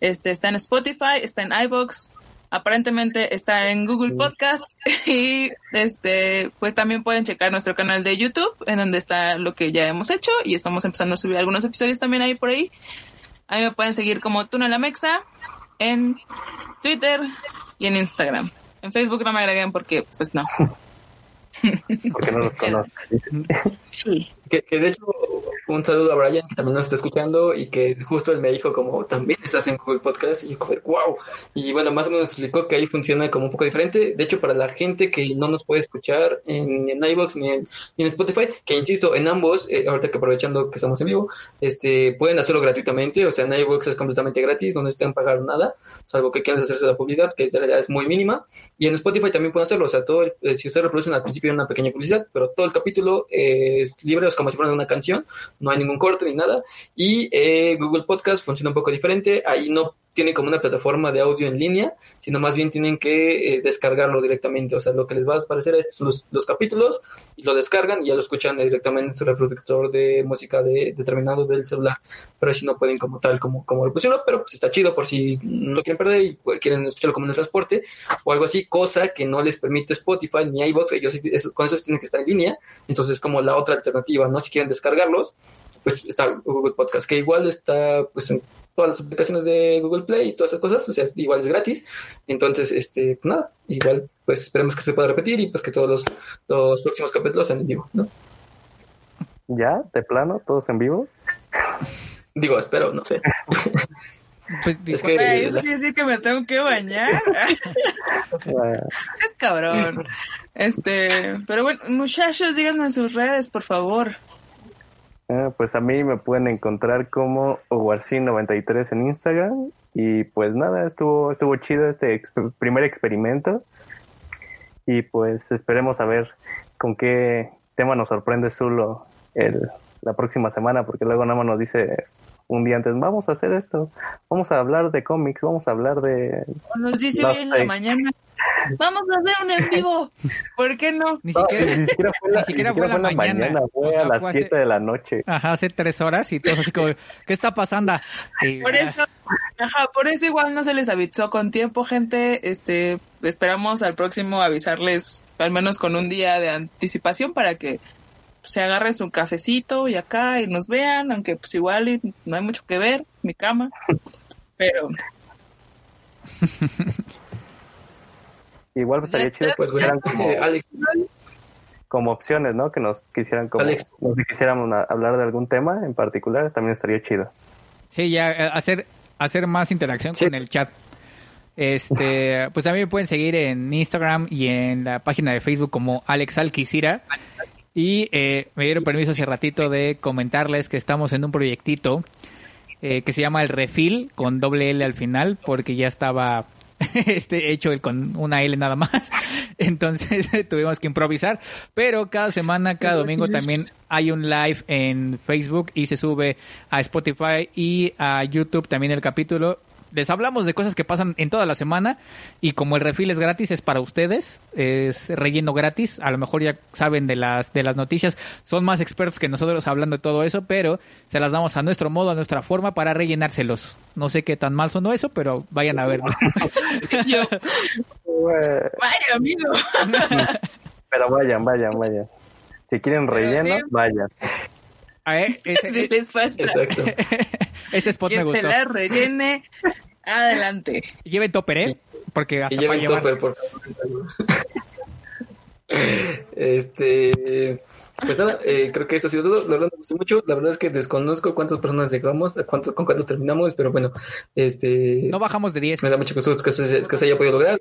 Este está en Spotify, está en iVoox, aparentemente está en Google Podcast y este pues también pueden checar nuestro canal de YouTube en donde está lo que ya hemos hecho y estamos empezando a subir algunos episodios también ahí por ahí. Ahí me pueden seguir como Túnel la Mexa en Twitter y en Instagram. En Facebook no me agreguen porque pues no. Porque no los conozco. Sí. Que, de hecho un saludo a Brian, que también nos está escuchando y que justo él me dijo como también estás en Google Podcast y yo como wow. Y bueno, más o menos explicó que ahí funciona como un poco diferente. De hecho, para la gente que no nos puede escuchar en, en iVoox ni en, ni en Spotify, que insisto, en ambos, eh, ahorita que aprovechando que estamos en vivo, este pueden hacerlo gratuitamente. O sea, en iVoox es completamente gratis, no necesitan pagar nada, salvo que quieran hacerse la publicidad, que en realidad es muy mínima. Y en Spotify también pueden hacerlo. O sea, todo, eh, si ustedes reproducen al principio una pequeña publicidad, pero todo el capítulo es libre, es como si fuera una canción no hay ningún corte ni nada. Y eh, Google Podcast funciona un poco diferente, ahí no tiene como una plataforma de audio en línea, sino más bien tienen que eh, descargarlo directamente. O sea, lo que les va a aparecer es los, los, capítulos y lo descargan y ya lo escuchan directamente en su reproductor de música de, determinado del celular. Pero si no pueden como tal, como, como lo pusieron, pero pues está chido por si no lo quieren perder y quieren escucharlo como en el transporte o algo así, cosa que no les permite Spotify ni iVoox, ellos eso, con eso tienen que estar en línea. Entonces, como la otra alternativa, ¿no? Si quieren descargarlos, pues está Google Podcast, que igual está pues en todas las aplicaciones de Google Play y todas esas cosas, o sea, igual es gratis. Entonces, este, pues nada, igual, pues esperemos que se pueda repetir y pues que todos los, los próximos capítulos sean en vivo, ¿no? ¿Ya? ¿De plano? ¿Todos en vivo? Digo, espero, no sé. Pues, es que, eso quiere decir que me tengo que bañar. es cabrón. Este, pero bueno, muchachos, díganme sus redes, por favor. Ah, pues a mí me pueden encontrar como Warsin93 en Instagram. Y pues nada, estuvo, estuvo chido este primer experimento. Y pues esperemos a ver con qué tema nos sorprende Zulo el, la próxima semana, porque luego nada más nos dice un día antes, vamos a hacer esto, vamos a hablar de cómics, vamos a hablar de... nos dice hoy en la mañana, vamos a hacer un en vivo, ¿por qué no? Ni siquiera, ni siquiera fue la, ni siquiera fue la mañana, fue a las 7 de la noche. Ajá, hace tres horas y todo así como, ¿qué está pasando? por eso, ajá, por eso igual no se les avisó con tiempo, gente, este, esperamos al próximo avisarles al menos con un día de anticipación para que se agarren su cafecito y acá y nos vean, aunque pues igual no hay mucho que ver, mi cama, pero... igual pues estaría chido pues fueran como, Alex. como opciones, ¿no? Que nos quisieran como, Alex. nos quisiéramos hablar de algún tema en particular, también estaría chido. Sí, ya eh, hacer hacer más interacción Sí. con el chat. Este, pues también me pueden seguir en Instagram y en la página de Facebook como Alex Alquicira. Y eh, me dieron permiso hace ratito de comentarles que estamos en un proyectito eh, que se llama El Refil con doble L al final porque ya estaba este hecho el con una L nada más. Entonces tuvimos que improvisar. Pero cada semana, cada domingo también hay un live en Facebook y se sube a Spotify y a YouTube también el capítulo. Les hablamos de cosas que pasan en toda la semana y como el refil es gratis es para ustedes, es relleno gratis, a lo mejor ya saben de las de las noticias, son más expertos que nosotros hablando de todo eso, pero se las damos a nuestro modo, a nuestra forma para rellenárselos. No sé qué tan mal sonó eso, pero vayan a verlo. Yo, vaya, amigo. Pero vayan, vayan, vayan. Si quieren relleno, sí. vayan. A ver, ese, Si les falta Exacto. ese spot me gustó. la rellene, adelante. Lleven topper, ¿eh? Porque hasta Y lleven llevar. topper, por favor. este. Pues nada, eh, creo que eso ha sido todo. La verdad me gustó mucho. La verdad es que desconozco cuántas personas llegamos, a cuántos, con cuántos terminamos, pero bueno, este. No bajamos de 10. Me da mucho gusto que se, que se haya podido lograr.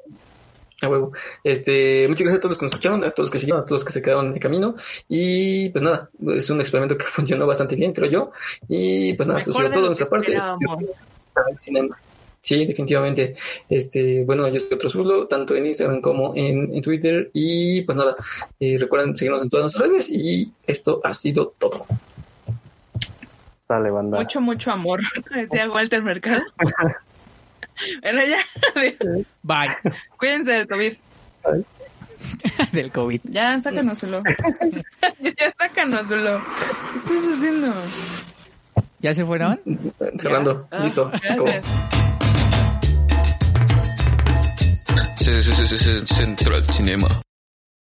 A huevo. Este, muchas gracias a todos los que nos escucharon, a todos los que siguieron, a todos los que se quedaron en el camino. Y pues nada, es un experimento que funcionó bastante bien, creo yo. Y pues nada, eso ha sido todo de nuestra parte. cinema. Sí, definitivamente. Este, bueno, yo soy otro Zulo, tanto en Instagram como en, en Twitter. Y pues nada, eh, recuerden seguirnos en todas nuestras redes. Y esto ha sido todo. Sale, banda. Mucho, mucho amor, decía Walter Mercado. bueno, ya. Bye. Cuídense del COVID. Del COVID. Ya, sácanoslo. ya, sácanoslo. ¿Qué estás haciendo? ¿Ya se fueron? Cerrando, Ah, listo. Se acabó. gracias. Se- se- se- se- Central Cinema.